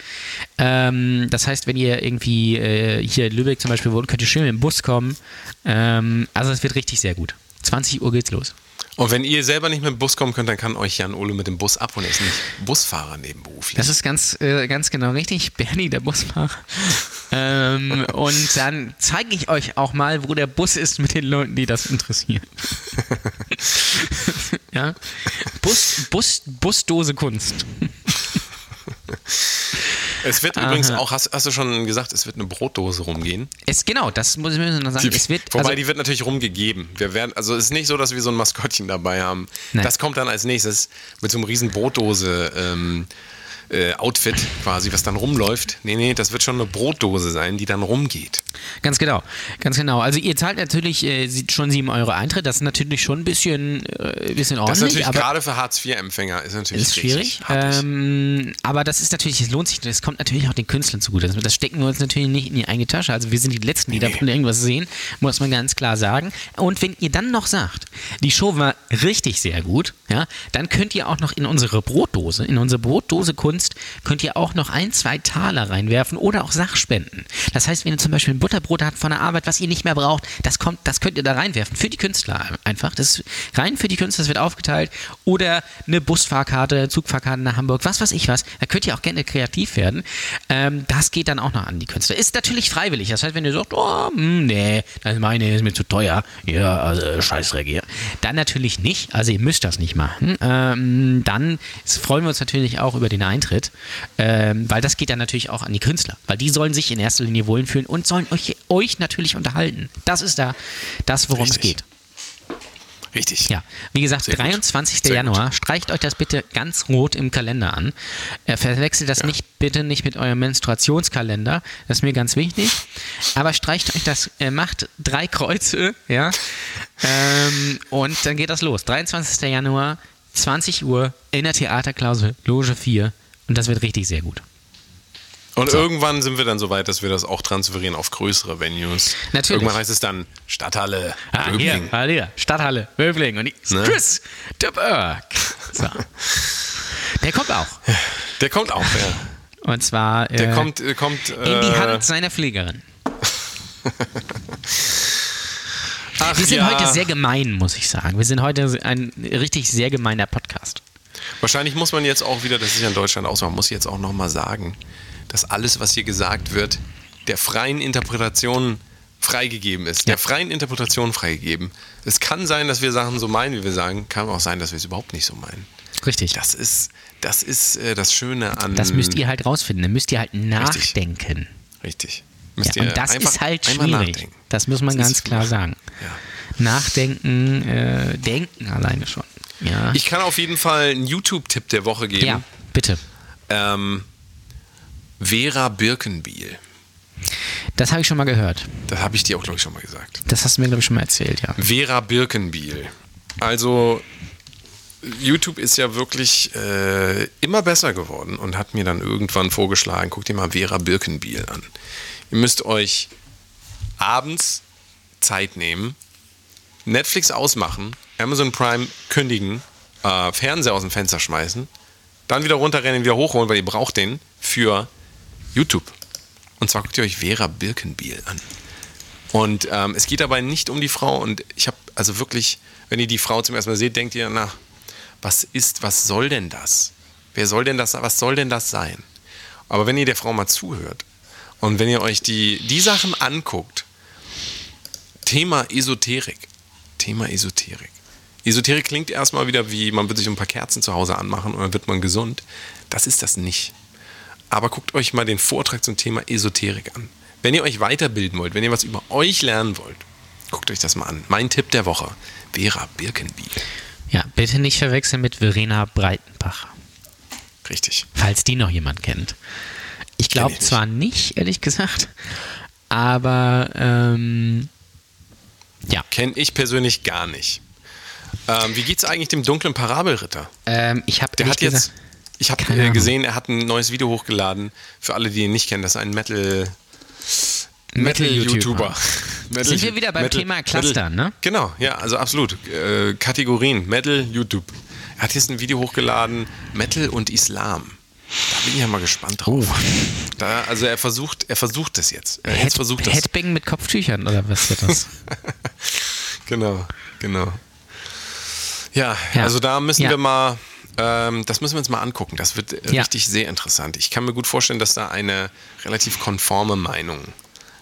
Ähm, das heißt, wenn ihr irgendwie äh, hier in Lübeck zum Beispiel wohnt, könnt ihr schön mit dem Bus kommen. Ähm, also es wird richtig sehr gut. 20 Uhr geht's los.
Und wenn ihr selber nicht mit dem Bus kommen könnt, dann kann euch Jan Ole mit dem Bus abholen. Er ist nicht Busfahrer nebenberuflich.
Das ist ganz, äh, ganz genau richtig. Bernie, der Busfahrer. ähm, und dann zeige ich euch auch mal, wo der Bus ist mit den Leuten, die das interessieren. ja. Bus, Bus, Busdose Kunst.
es wird übrigens auch, hast, hast du schon gesagt, es wird eine Brotdose rumgehen.
Es, genau, das muss ich mir noch sagen.
Die,
es wird,
wobei,
also,
die wird natürlich rumgegeben. Wir werden, also es ist nicht so, dass wir so ein Maskottchen dabei haben.
Nein.
Das kommt dann als nächstes mit so einem riesen Brotdose ähm, äh, Outfit quasi, was dann rumläuft. Nee, nee, das wird schon eine Brotdose sein, die dann rumgeht.
Ganz genau, ganz genau. Also ihr zahlt natürlich äh, schon 7 Euro Eintritt. Das ist natürlich schon ein bisschen, äh, bisschen ordentlich.
Das ist natürlich
aber
gerade für Hartz-IV-Empfänger ist natürlich
ist schwierig. Ähm, aber das ist natürlich, es lohnt sich, das kommt natürlich auch den Künstlern zugute. Das, das stecken wir uns natürlich nicht in die eigene Tasche. Also wir sind die Letzten, die
Nee.
davon irgendwas sehen, muss man ganz klar sagen. Und wenn ihr dann noch sagt, die Show war richtig sehr gut, ja, dann könnt ihr auch noch in unsere Brotdose, in unsere Brotdose Kunst, könnt ihr auch noch ein, zwei Taler reinwerfen oder auch Sachspenden. Das heißt, wenn ihr zum Beispiel ein Butterbrot habt von der Arbeit, was ihr nicht mehr braucht, das kommt, das könnt ihr da reinwerfen. Für die Künstler einfach. Das ist rein für die Künstler, das wird aufgeteilt. Oder eine Busfahrkarte, Zugfahrkarte nach Hamburg, was weiß ich was. Da könnt ihr auch gerne kreativ werden. Ähm, das geht dann auch noch an die Künstler. Ist natürlich freiwillig. Das heißt, wenn ihr sagt, oh, hm, nee, das meine ist mir zu teuer. Ja, also Scheißdreck hier. Dann natürlich nicht. Also ihr müsst das nicht machen. Ähm, dann freuen wir uns natürlich auch über den Eintritt. Ähm, weil das geht dann natürlich auch an die Künstler. Weil die sollen sich in erster Linie wohlfühlen und sollen euch, euch natürlich unterhalten. Das ist da das, worum es
Richtig.
geht.
Richtig.
Ja, wie gesagt,
Sehr gut.
23.
Sehr
Januar. Streicht euch das bitte ganz rot im Kalender an. Äh, verwechselt das nicht bitte nicht mit eurem Menstruationskalender. Das ist mir ganz wichtig. Aber streicht euch das, äh, macht drei Kreuze, ja. ähm, und dann geht das los. 23. Januar, 20 Uhr in der Theaterklausel, Loge 4. Und das wird richtig sehr gut.
Und irgendwann sind wir dann so weit, dass wir das auch transferieren auf größere Venues.
Natürlich.
Irgendwann heißt es dann Stadthalle,
Ah, hier,
Döbling.
ah, hier, Stadthalle, Wöbling und
Ne?
Chris de Burg. So. Der kommt auch.
Der kommt auch, ja.
Und zwar
Der
äh,
kommt, äh, kommt
in die
äh,
Hand seiner Pflegerin.
Ach,
Wir sind
ja.
heute sehr gemein, muss ich sagen. Wir sind heute ein richtig sehr gemeiner Podcast.
Wahrscheinlich muss man jetzt auch wieder, das ist ja in Deutschland auch so, man muss jetzt auch nochmal sagen, dass alles, was hier gesagt wird, der freien Interpretation freigegeben ist. Der freien Interpretation freigegeben. Es kann sein, dass wir Sachen so meinen, wie wir sagen, kann auch sein, dass wir es überhaupt nicht so meinen.
Richtig.
Das ist das, ist, äh, das Schöne an.
Das müsst ihr halt rausfinden. Da müsst ihr halt nachdenken.
Richtig. Müsst
Ja, und das ist halt schwierig. Das muss man
Das
ganz klar sagen.
Ja.
Nachdenken, äh, denken alleine schon. Ja.
Ich kann auf jeden Fall einen YouTube-Tipp der Woche geben.
Ja, bitte.
Ähm, Vera Birkenbiel.
Das habe ich schon mal gehört.
Das habe ich dir auch, glaube ich, schon mal gesagt.
Das hast du mir, glaube ich, schon mal erzählt, ja.
Vera Birkenbiel. Also, YouTube ist ja wirklich äh, immer besser geworden und hat mir dann irgendwann vorgeschlagen, guck dir mal Vera Birkenbiel an. Ihr müsst euch abends Zeit nehmen, Netflix ausmachen, Amazon Prime kündigen, äh, Fernseher aus dem Fenster schmeißen, dann wieder runterrennen, wieder hochholen, weil ihr braucht den für YouTube. Und zwar guckt ihr euch Vera Birkenbiel an. Und ähm, es geht dabei nicht um die Frau. Und ich habe also wirklich, wenn ihr die Frau zum ersten Mal seht, denkt ihr, na, was ist, was soll denn das? Wer soll denn das, was soll denn das sein? Aber wenn ihr der Frau mal zuhört und wenn ihr euch die, die Sachen anguckt, Thema Esoterik, Thema Esoterik. Esoterik klingt erstmal wieder wie, man wird sich ein paar Kerzen zu Hause anmachen und dann wird man gesund. Das ist das nicht. Aber guckt euch mal den Vortrag zum Thema Esoterik an. Wenn ihr euch weiterbilden wollt, wenn ihr was über euch lernen wollt, guckt euch das mal an. Mein Tipp der Woche, Vera Birkenbiel.
Ja, bitte nicht verwechseln mit Verena Breitenbach,
Richtig.
falls die noch jemand kennt. Ich glaube zwar nicht, ehrlich gesagt, aber ähm, ja.
Kenne ich persönlich gar nicht. Ähm, wie geht's eigentlich dem dunklen Parabelritter?
Ähm, ich habe
Der hat jetzt, ich habe äh, gesehen, er hat ein neues Video hochgeladen. Für alle, die ihn nicht kennen, das ist ein Metal.
Metal-YouTuber.
Metal-
Sind wir wieder beim
Metal-
Thema Clustern,
Metal-
ne?
Genau, ja, also absolut. Äh, Kategorien, Metal, YouTube. Er hat jetzt ein Video hochgeladen, Metal und Islam. Da bin ich ja mal gespannt drauf.
Oh.
Da, also er versucht, er versucht es jetzt. Er jetzt versucht das.
Headbang mit Kopftüchern oder was wird das?
Genau, genau. Ja,
Ja.
also da müssen
Ja.
wir mal, ähm, das müssen wir uns mal angucken. Das wird
Ja.
richtig sehr interessant. Ich kann mir gut vorstellen, dass da eine relativ konforme Meinung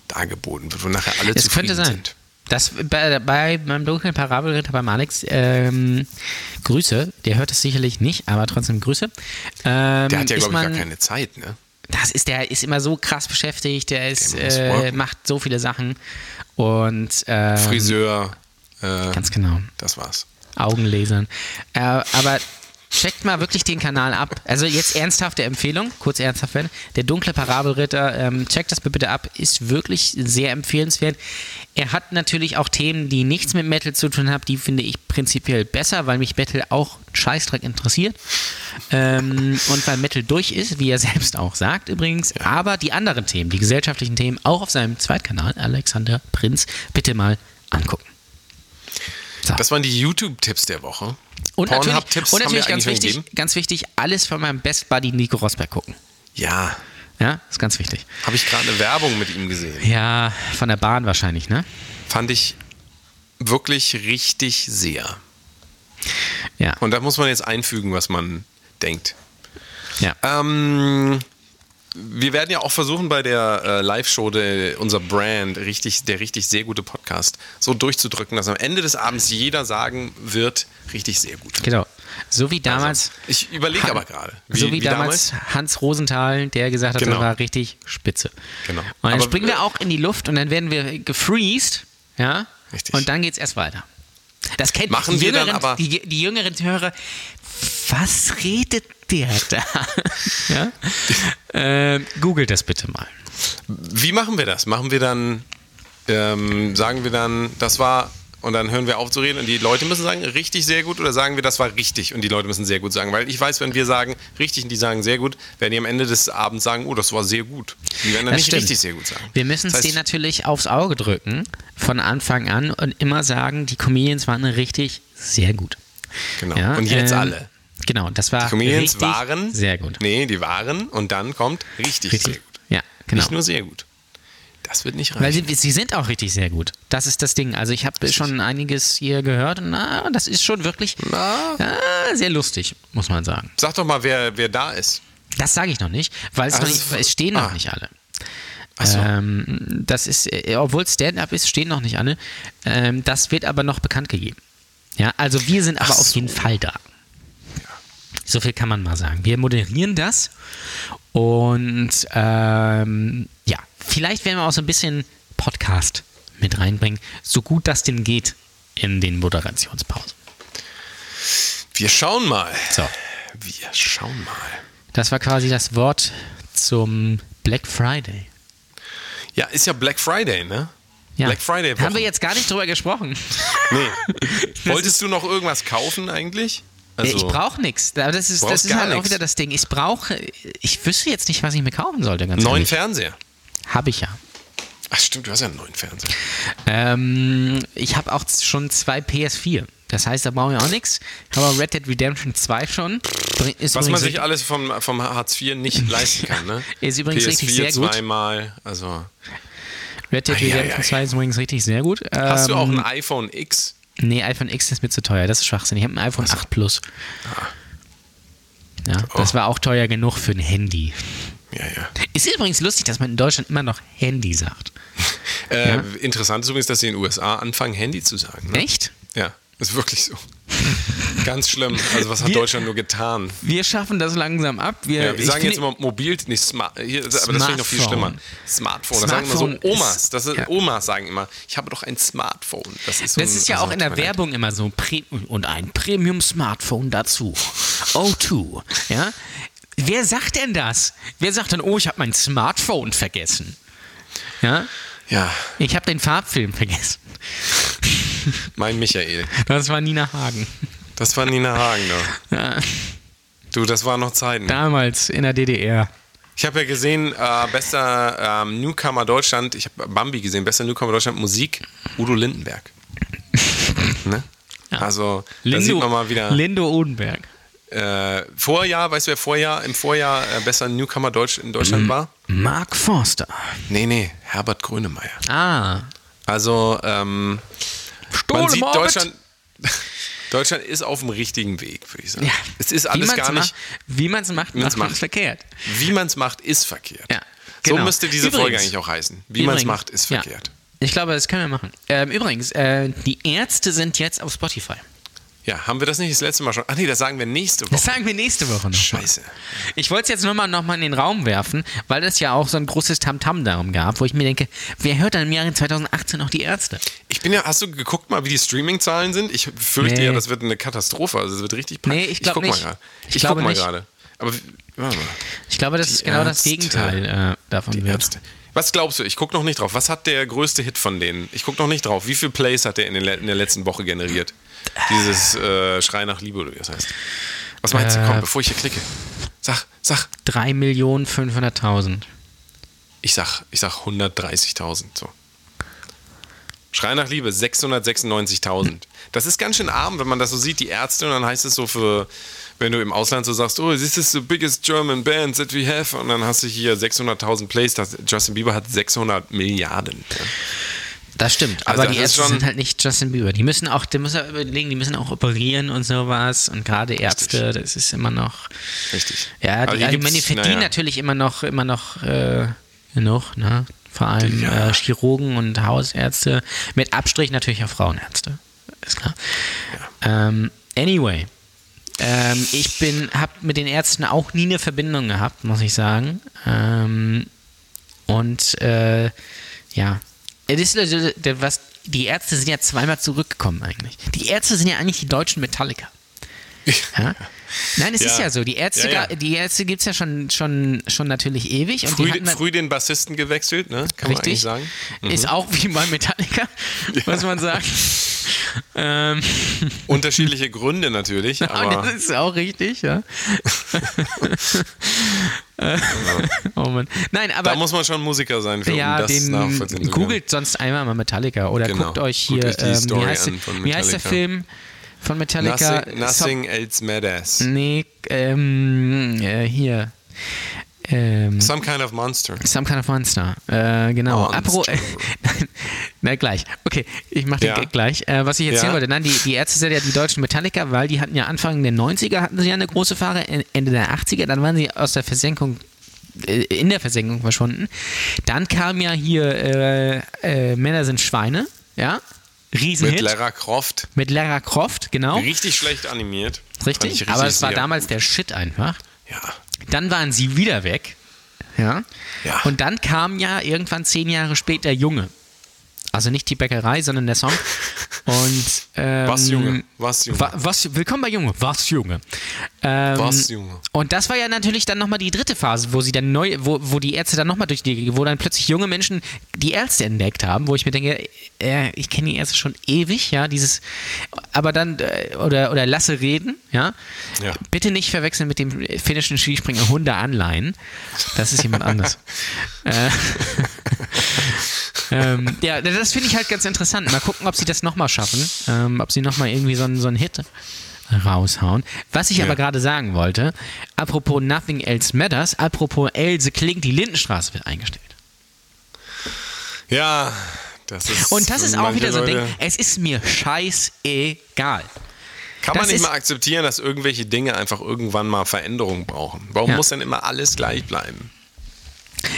dargeboten wird, wo nachher alle
Es
zufrieden
könnte sein.
sind.
Das bei, bei meinem dunklen Parabelritter beim Alex, ähm, Grüße, der hört es sicherlich nicht, aber trotzdem Grüße. Ähm,
Der hat ja, glaube ich, gar
man-
keine Zeit, ne?
Das ist, der ist immer so krass beschäftigt, der ist,
Der
äh, macht so viele Sachen und ähm,
Friseur, äh,
ganz genau.
das war's.
Augenlasern. Äh, aber checkt mal wirklich den Kanal ab. Also jetzt ernsthafte Empfehlung, kurz ernsthaft werden. Der dunkle Parabelritter, ähm, checkt das bitte ab, ist wirklich sehr empfehlenswert. Er hat natürlich auch Themen, die nichts mit Metal zu tun haben, die finde ich prinzipiell besser, weil mich Metal auch Scheißdreck interessiert. Ähm, und weil Metal durch ist, wie er selbst auch sagt übrigens. Aber die anderen Themen, die gesellschaftlichen Themen, auch auf seinem Zweitkanal, Alexander Prinz, bitte mal angucken. So.
Das waren die YouTube-Tipps der Woche.
Und natürlich, und natürlich ganz wichtig,
gegeben.
ganz wichtig, alles von meinem Best Buddy Nico Rosberg gucken.
Ja,
Ja, ist ganz wichtig.
habe ich gerade eine Werbung mit ihm gesehen.
Ja, von der Bahn wahrscheinlich, ne?
Fand ich wirklich richtig sehr.
Ja.
Und da muss man jetzt einfügen, was man denkt.
ja.
Ähm, wir werden ja auch versuchen, bei der äh, Live-Show unser Brand, richtig, der richtig sehr gute Podcast, so durchzudrücken, dass am Ende des Abends jeder sagen wird, richtig sehr gut.
Genau. So wie damals.
Also, ich überlege aber gerade.
so wie, damals, Hans Rosenthal, der gesagt hat,
Genau.
das war richtig spitze.
Genau.
Und dann
Aber,
springen
äh,
wir auch in die Luft und dann werden wir gefreezed, ja?
Richtig.
Und dann geht's erst weiter. Das kennt
Machen
die
wir dann
jüngeren,
aber-
die, die jüngeren Hörer. Was redet der da? ja? ähm, googelt das bitte mal.
Wie machen wir das? Machen wir dann, ähm, sagen wir dann, das war, und dann hören wir auf zu reden und die Leute müssen sagen, richtig sehr gut oder sagen wir, das war richtig und die Leute müssen sehr gut sagen? Weil ich weiß, wenn wir sagen, richtig und die sagen sehr gut, werden die am Ende des Abends sagen, oh, das war sehr gut. Die werden dann
Das
nicht
stimmt.
richtig sehr gut sagen.
Wir müssen es
Das heißt,
denen natürlich aufs Auge drücken von Anfang an und immer sagen, die Comedians waren richtig sehr gut.
Genau.
Ja,
und jetzt
ähm,
alle.
Genau, das war
Die Comedians
richtig
waren
sehr gut.
Nee, die waren und dann kommt richtig,
Richtig.
sehr gut.
Ja, genau.
Nicht nur sehr gut. Das wird nicht
Weil
reichen.
sie, sie sind auch richtig sehr gut. Das ist das Ding. Also ich habe schon einiges hier gehört na, das ist schon wirklich
Na?
ja, sehr lustig, muss man sagen.
Sag doch mal, wer, wer da ist.
Das sage ich noch nicht, weil es,
Ach,
noch nicht, es stehen noch
ah.
nicht alle.
So.
Ähm, das ist, äh, obwohl es Stand-up ist, stehen noch nicht alle. Ähm, das wird aber noch bekannt gegeben. Ja, also wir sind aber
Ach
auf
so.
jeden Fall da. So viel kann man mal sagen. Wir moderieren das und ähm, ja, vielleicht werden wir auch so ein bisschen Podcast mit reinbringen, so gut das denn geht in den Moderationspausen.
Wir schauen mal.
So.
Wir schauen mal.
Das war quasi das Wort zum Black Friday.
Ja, ist ja Black Friday, ne?
Ja.
Black Friday.
Haben wir
Wochen.
jetzt gar nicht drüber gesprochen.
Nee. Wolltest du noch irgendwas kaufen eigentlich? Also,
ich brauche nichts. Das ist, das ist halt auch
nix.
wieder das Ding. Ich brauche, ich wüsste jetzt nicht, was ich mir kaufen sollte, ganz
neuen
ehrlich.
Fernseher.
Habe ich ja.
Ach stimmt, du hast ja einen neuen Fernseher.
Ähm, ich habe auch schon zwei PS4. Das heißt, da brauche ich auch nichts. Ich habe Red Dead Redemption 2 schon. Ist
Was man sich alles vom, vom Hartz IV nicht leisten kann, ne?
Ist übrigens
PS4
richtig sehr gut.
zweimal, also.
Red Dead Redemption
ei.
2 ist übrigens richtig sehr gut.
Hast du auch
Ähm,
ein iPhone X?
Nee, iPhone X ist mir zu teuer. Das ist Schwachsinn. Ich habe ein iPhone 8 Plus.
Ah.
Ja,
Oh.
das war auch teuer genug für ein Handy.
Ja, ja.
Ist übrigens lustig, dass man in Deutschland immer noch Handy sagt.
Äh, Interessant ist übrigens, dass sie in den USA anfangen, Handy zu sagen. Ne?
Echt?
Ja, ist wirklich so. Ganz schlimm. Also, was hat
Wir-
Deutschland nur getan?
Wir schaffen das langsam ab. Wir,
Ja, wir sagen jetzt immer mobil, nicht smart. Hier, aber das finde ich noch viel
Smartphone.
schlimmer. Smartphone. Das sagen immer
Smartphone
so Omas. Das ist,
ja.
Omas sagen immer, ich habe doch ein Smartphone. Das ist, so
Das
ein-
ist ja
also,
auch in der. Werbung immer so und ein Premium-Smartphone dazu. O2. Ja? Wer sagt denn das? Wer sagt dann, oh, ich habe mein Smartphone vergessen? Ja?
Ja,
Ich habe den Farbfilm vergessen.
mein Michael.
Das war Nina Hagen.
Das war Nina Hagen, doch.
Ja,
Du, das waren noch Zeiten.
damals in der DDR.
Ich habe ja gesehen, äh, bester ähm, Newcomer Deutschland, ich habe Bambi gesehen, bester Newcomer Deutschland Musik, Udo Lindenberg. ne? Also, da sieht man mal wieder.
Lindo Odenberg.
Äh, Vorjahr, weißt du, wer Vorjahr, im Vorjahr äh, bester Newcomer Deutsch in. Deutschland war?
Mark Forster.
Nee, nee, Herbert Grönemeyer.
Ah.
Also, ähm, man sieht. Deutschland, Deutschland ist auf dem richtigen Weg, würde ich sagen.
Ja.
Es ist alles gar nicht,
Macht, wie man es macht, macht man es verkehrt.
wie man es macht, ist verkehrt.
Ja,
So
genau.
müsste diese
Übrigens-
Folge eigentlich auch heißen. Wie man es macht, ist
ja.
verkehrt.
Ich glaube, das können wir machen. Ähm, übrigens, äh, die Ärzte sind jetzt auf Spotify.
Ja, haben wir das nicht das letzte Mal schon? Ach nee, das sagen wir nächste
Das
Woche.
sagen wir nächste Woche noch.
Scheiße.
Ich wollte es jetzt nochmal noch mal in den Raum werfen, weil es ja auch so ein großes Tamtam darum gab, wo ich mir denke, wer hört dann im Jahre 2018 noch die Ärzte?
Ich bin ja, hast du geguckt mal, wie die Streaming-Zahlen sind? Ich fürchte
Nee.
ja, das wird eine Katastrophe. Also, es wird richtig pack-
Nee, ich glaub
guck
nicht.
Mal.
Ich
ich
glaube
guck mal gerade. Aber, warte mal.
Ich glaube, dass es genau das
Ärzte.
Gegenteil äh, davon
Die
wird.
Ärzte. Was glaubst du? Ich gucke noch nicht drauf. Was hat der größte Hit von denen? Ich gucke noch nicht drauf. Wie viel Plays hat der in, in der letzten Woche generiert? Dieses äh, Schrei nach Liebe oder wie das heißt. Was meinst du?
Äh,
Komm, bevor ich hier klicke. Sag, sag.
3.500.000.
Ich sag, ich sag 130.000. So. Schrei nach Liebe, 696.000. Das ist ganz schön arm, wenn man das so sieht, die Ärzte, und dann heißt es so für, wenn du im Ausland so sagst, oh, this is the biggest German band that we have, und dann hast du hier 600.000 Plays, Justin Bieber hat 600 Milliarden. Ja.
Das stimmt,
Also
aber
das
die Ärzte sind halt nicht Justin Bieber. Die müssen auch, die müssen überlegen, die müssen auch operieren und sowas. Und gerade Ärzte, das ist immer noch.
Richtig.
Ja, die, also,
gibt's-
die verdienen
naja.
natürlich immer noch, immer noch äh, genug, ne? Vor allem
Ja.
äh, Chirurgen und Hausärzte. Mit Abstrich natürlich auch Frauenärzte. Ist klar. Ähm, anyway. Ähm, ich bin, habe mit den Ärzten auch nie eine Verbindung gehabt, muss ich sagen. Ähm, und äh, ja, es ist was, die Ärzte sind ja zweimal zurückgekommen eigentlich. Die Ärzte sind ja eigentlich die deutschen Metallica. Ja? Nein, es
Ja.
ist ja so. Die Ärzte,
Ja, ja.
die Ärzte gibt es ja schon, schon, schon natürlich ewig.
Früh, früh den Bassisten gewechselt, ne? Kann
Richtig.
sagen. Mhm.
Ist auch wie bei Metallica, muss man sagen. ähm,
Unterschiedliche Gründe natürlich, aber
das ist auch richtig, ja. Oh Mann. Nein, aber
da muss man schon Musiker sein, für,
ja,
um das
den
nachvollziehen zu
googelt sonst einmal mal Metallica oder
Genau.
guckt euch
Guckt
hier,
euch die
ähm, wie, heißt, wie heißt der. Film von Metallica?
Nothing, nothing else matters.
Nee, ähm, äh, hier. Ähm,
Some kind of monster.
Some kind of Monster. Äh, genau. Apro Na gleich. Okay, ich mache den
Ja.
Gag gleich. Äh, was ich erzählen
Ja.
wollte, nein, die, die Ärzte sind ja die deutschen Metallica, weil die hatten ja Anfang der 90er hatten sie ja eine große Fahrer, Ende der 80er, dann waren sie aus der Versenkung äh, in der Versenkung verschwunden. Dann kam ja hier äh, äh, Männer sind Schweine, ja? Riesenhit.
Mit Lara Croft.
Mit Lara Croft, genau.
Richtig schlecht animiert.
Richtig,
ich
aber es war
sehr
damals der Shit einfach.
Ja.
Dann waren sie wieder weg. Ja.
Ja.
Und dann kam ja irgendwann zehn Jahre später Junge. Also nicht die Bäckerei, sondern der Song. Und, ähm,
Was, Junge? Was, Junge?
Wa was, willkommen bei Junge. Was, Junge? Ähm,
Was, Junge?
Und das war ja natürlich dann nochmal die dritte Phase, wo sie dann neu, wo, wo die Ärzte dann nochmal durch die, wo dann plötzlich junge Menschen die Ärzte entdeckt haben, wo ich mir denke, äh, ich kenne die Ärzte schon ewig, ja, dieses, aber dann, äh, oder, oder lasse reden, ja.
Ja.
Bitte nicht verwechseln mit dem finnischen Skispringer Hunde anleihen. Das ist jemand anderes. äh, ähm, ja, das finde ich halt ganz interessant. Mal gucken, ob sie das nochmal schaffen. Ähm, ob sie nochmal irgendwie so einen, so einen Hit raushauen. Was ich aber gerade sagen wollte, apropos Nothing Else Matters, apropos Else klingt, die Lindenstraße wird eingestellt.
Ja, das ist.
Und das ist auch wieder so ein Ding, es ist mir scheißegal.
Kann man
das
nicht
ist-
mal akzeptieren, dass irgendwelche Dinge einfach irgendwann mal Veränderungen brauchen? Warum
Ja.
muss denn immer alles gleich bleiben?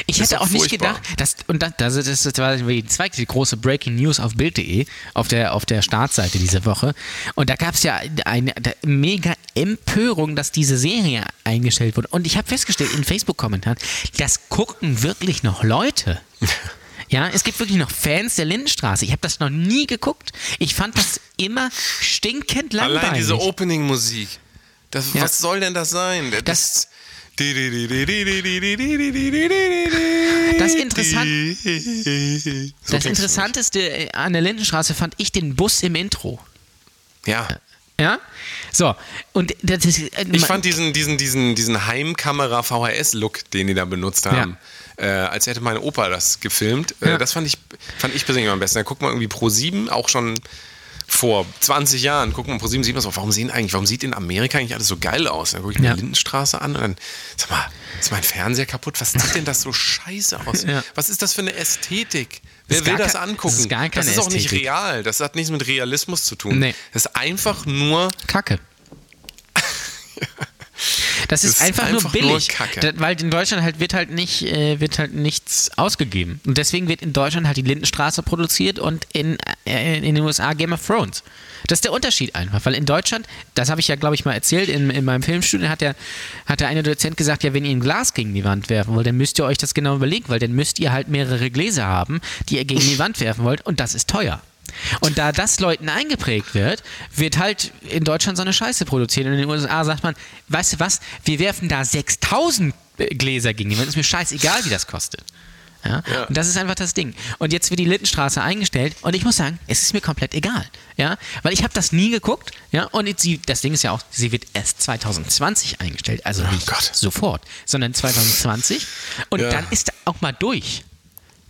Ich hätte auch nicht
furchtbar.
gedacht, dass, und das, das, das, das war die zweite große Breaking News auf Bild.de, auf der, auf der Startseite diese Woche. Und da gab es ja eine, eine mega Empörung, dass diese Serie eingestellt wurde. Und ich habe festgestellt in Facebook-Kommentaren, das gucken wirklich noch Leute. Ja, es gibt wirklich noch Fans der Lindenstraße. Ich habe das noch nie geguckt. Ich fand das immer stinkend langweilig.
Allein diese Opening-Musik.
Ja.
Was soll denn das sein? Das,
Das-
das
interessant-
So
das Interessanteste äh, an der Lindenstraße fand ich den Bus im Intro.
Ja.
Ja? So, und das ist. äh,
Ich fand diesen, diesen, diesen, diesen Heimkamera-VHS-Look, den die da benutzt haben, äh, als hätte meine Opa das gefilmt, äh,
Ja.
das fand ich, fand ich persönlich am besten. Da guckt man irgendwie Pro 7, auch schon vor 20 Jahren, guckt man Pro 7, sieht man so, warum sehen eigentlich, warum sieht in Amerika eigentlich alles so geil aus? Dann gucke ich mir
Ja.
die Lindenstraße an und dann, sag mal, ist mein Fernseher kaputt? Was sieht denn das so scheiße aus?
Ja.
Was ist das für eine Ästhetik? Wer will das angucken?
das ist gar keine
das ist auch nicht
Ästhetik.
real. Das hat nichts mit Realismus zu tun.
Nee.
Das ist einfach nur
Kacke. Das ist,
ist
einfach,
einfach
nur
nur
billig,
Kacke.
Da- weil in Deutschland halt wird halt nicht äh, wird halt nichts ausgegeben und deswegen wird in Deutschland halt die Lindenstraße produziert und in, äh, in den USA Game of Thrones. Das ist der Unterschied einfach, weil in Deutschland, das habe ich ja glaube ich mal erzählt in, in meinem Filmstudio, hat der hat der eine Dozent gesagt, ja wenn ihr ein Glas gegen die Wand werfen wollt, dann müsst ihr euch das genau überlegen, weil dann müsst ihr halt mehrere Gläser haben, die ihr gegen die Wand werfen wollt und das ist teuer. Und da das Leuten eingeprägt wird, wird halt in Deutschland so eine Scheiße produziert. Und in den USA sagt man, weißt du was, wir werfen da 6000 Gläser gegen die Wand, ist mir scheißegal, wie das kostet. Ja?
Ja.
Und das ist einfach das Ding. Und jetzt wird die Littenstraße eingestellt und ich muss sagen, es ist mir komplett egal. Ja? Weil ich habe das nie geguckt. Ja? Und jetzt sie, das Ding ist ja auch, sie wird erst 2020 eingestellt. Also nicht
Gott.
sofort, sondern 2020. Und
Ja.
dann ist auch mal durch.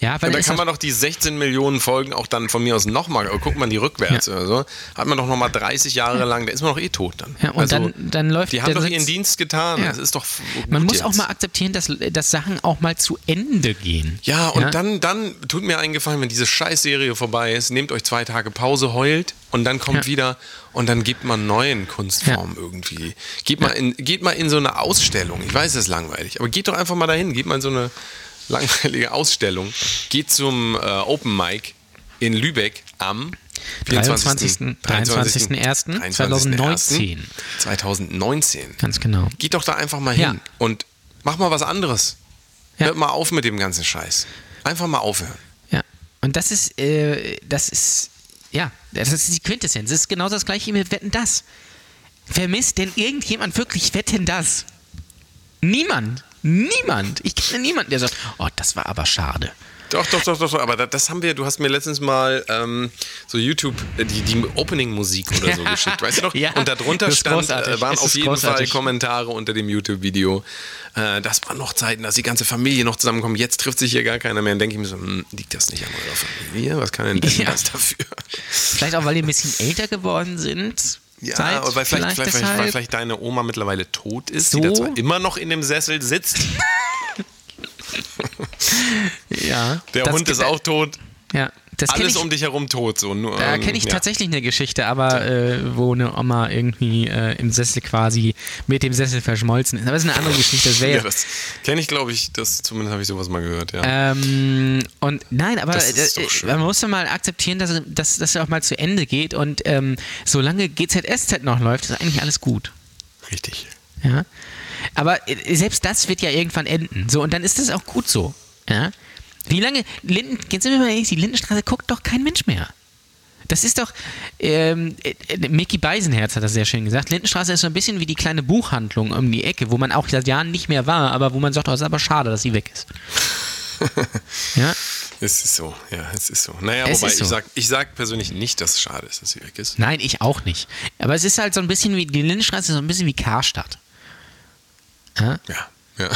Ja, weil
Und da kann man doch die 16 Millionen Folgen auch dann von mir aus nochmal, guckt man die rückwärts
Ja.
oder so, hat man doch nochmal 30 Jahre lang, da ist man doch eh tot dann.
Ja, und dann- dann läuft
Die haben doch ihren Dienst getan,
Ja.
das ist doch
Man muss
jetzt.
auch mal akzeptieren, dass, dass Sachen auch mal zu Ende gehen.
Ja, und Dann, dann tut mir eingefallen, wenn diese Scheißserie vorbei ist, nehmt euch zwei Tage Pause, heult und dann kommt
Ja.
wieder und dann gebt mal neuen Kunstformen irgendwie. Geht mal, in, geht mal in so eine Ausstellung. Ich weiß, es ist langweilig, aber geht doch einfach mal dahin, geht mal in so eine langweilige Ausstellung. Geht zum äh, Open Mic in Lübeck am
23. 23.01. 2019.
2019.
Ganz genau.
Geht doch da einfach mal hin
Ja.
und mach mal was anderes.
Ja.
Hört mal auf mit dem ganzen Scheiß. Einfach mal aufhören.
Ja. Und das ist, äh, das ist, ja, das ist die Quintessenz. Das ist genau das gleiche mit Wetten das. Vermisst denn irgendjemand wirklich Wetten das? Niemand. Niemand. Ich kenne niemanden, der sagt, oh, das war aber schade.
Doch, doch, doch, doch, doch. aber das, das haben wir, du hast mir letztens mal ähm, so YouTube, äh, die, die Opening-Musik oder so geschickt, weißt du noch?
Ja,
und darunter
das
stand, äh, waren auf jeden
großartig.
Fall Kommentare unter dem YouTube-Video. Äh, das waren noch Zeiten, dass die ganze Familie noch zusammenkommt. Jetzt trifft sich hier gar keiner mehr. Und denke ich mir so, hm, liegt das nicht an eurer Familie? Was kann denn denn
Ja.
das dafür?
Vielleicht auch, weil die ein bisschen älter geworden sind.
Ja, oder weil vielleicht, vielleicht, vielleicht, weil vielleicht deine Oma mittlerweile tot ist,
So?
die da zwar immer noch in dem Sessel sitzt.
Ja.
Der Hund ist auch tot.
Ja. Das
Alles
ich,
um dich herum tot. So. Nur,
Da
ähm,
kenne ich
ja.
tatsächlich eine Geschichte, aber äh, wo eine Oma irgendwie äh, im Sessel quasi mit dem Sessel verschmolzen ist. Aber das ist eine andere Geschichte. Das
Ja, das kenne ich, glaube ich. Das, zumindest habe ich sowas mal gehört, ja.
ähm, und nein, aber äh,
schön.
man muss ja mal akzeptieren, dass, dass das auch mal zu Ende geht. Und ähm, solange GZSZ noch läuft, ist eigentlich alles gut.
Richtig.
Ja. Aber äh, selbst das wird ja irgendwann enden. So, und dann ist das auch gut so. Ja. Wie lange, Linden, jetzt sind wir mal ehrlich, die Lindenstraße guckt doch kein Mensch mehr. Das ist doch, ähm, äh, Mickey Beisenherz hat das sehr schön gesagt. Lindenstraße ist so ein bisschen wie die kleine Buchhandlung um die Ecke, wo man auch seit Jahren nicht mehr war, aber wo man sagt, oh, es ist aber schade, dass sie weg ist. ja,
Es ist so, ja, es ist so. Naja,
Es
wobei
so.
ich sag, ich sag persönlich nicht, dass es schade ist, dass sie weg ist.
nein, ich auch nicht. Aber es ist halt so ein bisschen wie, die Lindenstraße ist so ein bisschen wie Karstadt. Ja?
Ja, ja.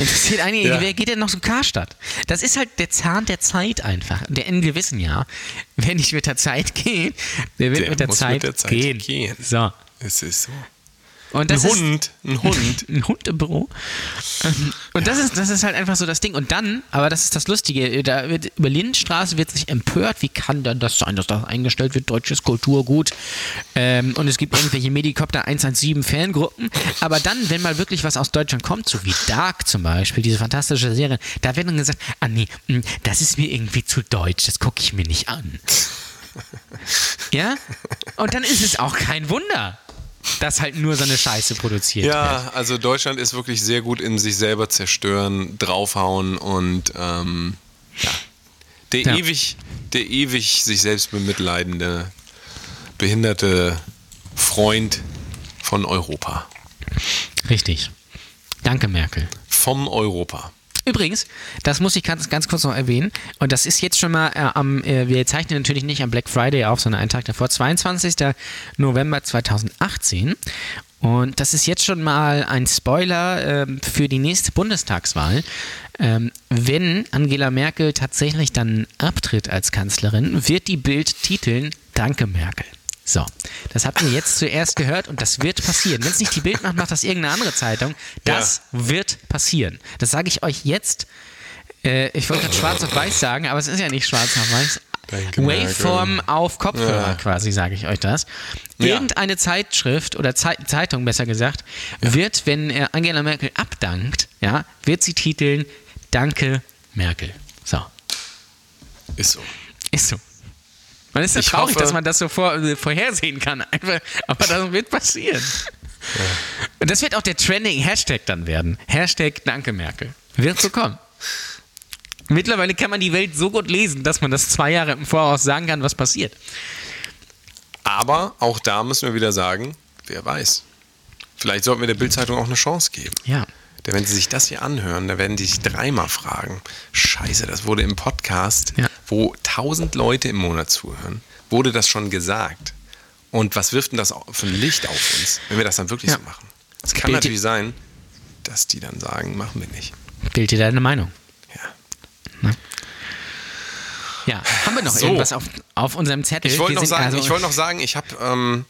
Interessiert einige,
Ja.
wer geht denn noch so Karstadt? Das ist halt der Zahn der Zeit einfach. Der in gewissen Jahr. Wer nicht mit der Zeit geht, der wird
Der
mit, der Zeit
mit der Zeit
gehen.
gehen.
So.
Es ist so.
Und
Ein
ist,
Hund, ein Hund.
ein Hund im Büro. Und das ist, das ist halt einfach so das Ding. Und dann, aber das ist das Lustige, da wird, über Lindenstraße wird sich empört, wie kann denn das sein, dass das eingestellt wird, deutsches Kulturgut. Ähm, und es gibt irgendwelche Medikopter 117 Fangruppen. Aber dann, wenn mal wirklich was aus Deutschland kommt, so wie Dark zum Beispiel, diese fantastische Serie, da wird dann gesagt, ah nee, mh, das ist mir irgendwie zu deutsch, das gucke ich mir nicht an. Ja? Und dann ist es auch kein Wunder, dass halt nur so eine Scheiße produziert wird.
Ja, also Deutschland ist wirklich sehr gut in sich selber zerstören, draufhauen und ähm, ja. Der
Ja.
ewig, der ewig sich selbst bemitleidende, behinderte Freund von Europa.
Richtig. Danke, Merkel.
Vom Europa.
Übrigens, das muss ich ganz, ganz kurz noch erwähnen. Und das ist jetzt schon mal äh, am, äh, wir zeichnen natürlich nicht am Black Friday auf, sondern einen Tag davor, 22. November 2018. Und das ist jetzt schon mal ein Spoiler ähm, für die nächste Bundestagswahl. Ähm, wenn Angela Merkel tatsächlich dann abtritt als Kanzlerin, wird die Bild titeln Danke Merkel. So, das habt ihr jetzt zuerst gehört und das wird passieren. Wenn es nicht die Bild macht, macht das irgendeine andere Zeitung. Das wird passieren. Das sage ich euch jetzt. Äh, ich wollte gerade schwarz auf weiß sagen, aber es ist ja nicht schwarz auf weiß. Waveform auf Kopfhörer
Ja.
quasi, sage ich euch das.
Ja.
Irgendeine Zeitschrift oder Zei Zeitung besser gesagt, wird, wenn äh, Angela Merkel abdankt, ja, wird sie titeln Danke Merkel. So,
Ist so.
ist so. Man ist so
Ich
traurig,
hoffe-
dass man das so vor, äh, vorhersehen kann, einfach, aber das wird passieren. Und das wird auch der trending Hashtag dann werden. Hashtag Danke Merkel. Wird so kommen. Mittlerweile kann man die Welt so gut lesen, dass man das zwei Jahre im Voraus sagen kann, was passiert.
Aber auch da müssen wir wieder sagen, wer weiß. Vielleicht sollten wir der Bildzeitung auch eine Chance geben.
Ja.
Denn wenn sie sich das hier anhören, da werden die sich dreimal fragen. Scheiße, das wurde im Podcast,
Ja.
Wo tausend Leute im Monat zuhören, wurde das schon gesagt. Und was wirft denn das für ein Licht auf uns, wenn wir das dann wirklich
Ja.
so machen? Es kann
Bild-
natürlich sein, dass die dann sagen, machen wir nicht.
Bild dir deine Meinung.
Ja.
Ja. Haben wir noch
So.
irgendwas auf, auf unserem Zettel?
Ich wollte noch, sagen,
also-
ich wollte noch sagen, ich habe ähm,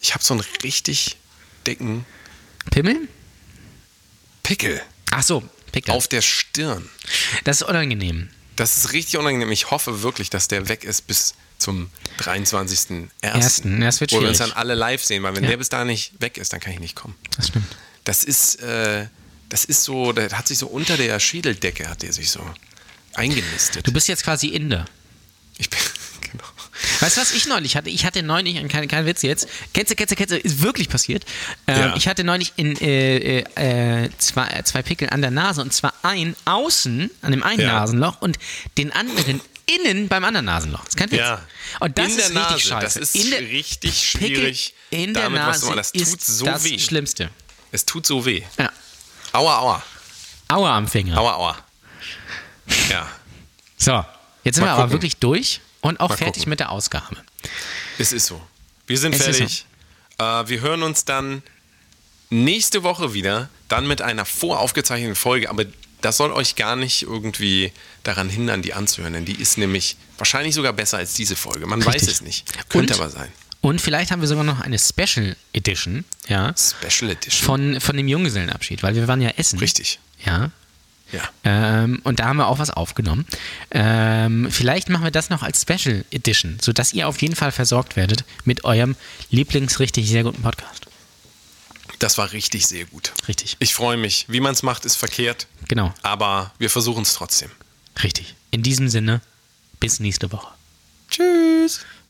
ich hab so einen richtig dicken
Pimmel?
Pickel
Ach so, Pickel.
auf der Stirn.
Das ist unangenehm.
Das ist richtig unangenehm. Ich hoffe wirklich, dass der weg ist bis zum 23.01.
Ersten. Das wird
Wo wir uns
schwierig.
dann alle live sehen, weil wenn
Ja.
der bis da nicht weg ist, dann kann ich nicht kommen.
Das stimmt.
Das ist, äh, das ist so, der hat sich so unter der Schädeldecke, hat der sich so eingenistet.
Du bist jetzt quasi Inder.
ich bin, genau.
Weißt du, was ich neulich hatte? Ich hatte neulich, kein, kein Witz jetzt, Ketze, Ketze, Ketze, ist wirklich passiert. Ähm,
Ja.
Ich hatte neulich in, äh, äh, äh, zwei, äh, zwei Pickel an der Nase und zwar einen außen an dem einen
Ja.
Nasenloch und den anderen innen beim anderen Nasenloch. Das ist kein Witz.
Ja.
Und das
in
ist richtig
Nase,
scheiße.
das ist
in der,
richtig
Pickel
schwierig.
in der
damit was
Nase
machen. Das tut
ist
so
das
weh.
Schlimmste.
Es tut so weh.
Ja.
Aua, aua.
Aua am Finger.
Aua, aua. Ja,
So, jetzt sind
Mal
wir aber
gucken.
wirklich durch und auch
Mal
fertig
gucken.
mit der Ausgabe.
es ist so. Wir sind
Es
fertig. Äh, wir hören uns dann nächste Woche wieder, dann mit einer voraufgezeichneten Folge, aber das soll euch gar nicht irgendwie daran hindern, die anzuhören, denn die ist nämlich wahrscheinlich sogar besser als diese Folge. Man weiß
Richtig.
es nicht. Könnte
Und-
aber sein.
Und vielleicht haben wir sogar noch eine Special Edition, ja,
Special Edition.
von, von dem Junggesellenabschied, weil wir waren ja essen.
Richtig.
Ja.
Ja.
Ähm, und da haben wir auch was aufgenommen. Ähm, vielleicht machen wir das noch als Special Edition, sodass ihr auf jeden Fall versorgt werdet mit eurem Lieblingsrichtig sehr guten Podcast.
Das war richtig sehr gut.
Richtig.
Ich freue mich. Wie man es macht, ist verkehrt,
Genau.
aber wir versuchen es trotzdem.
Richtig. In diesem Sinne, bis nächste Woche.
Tschüss.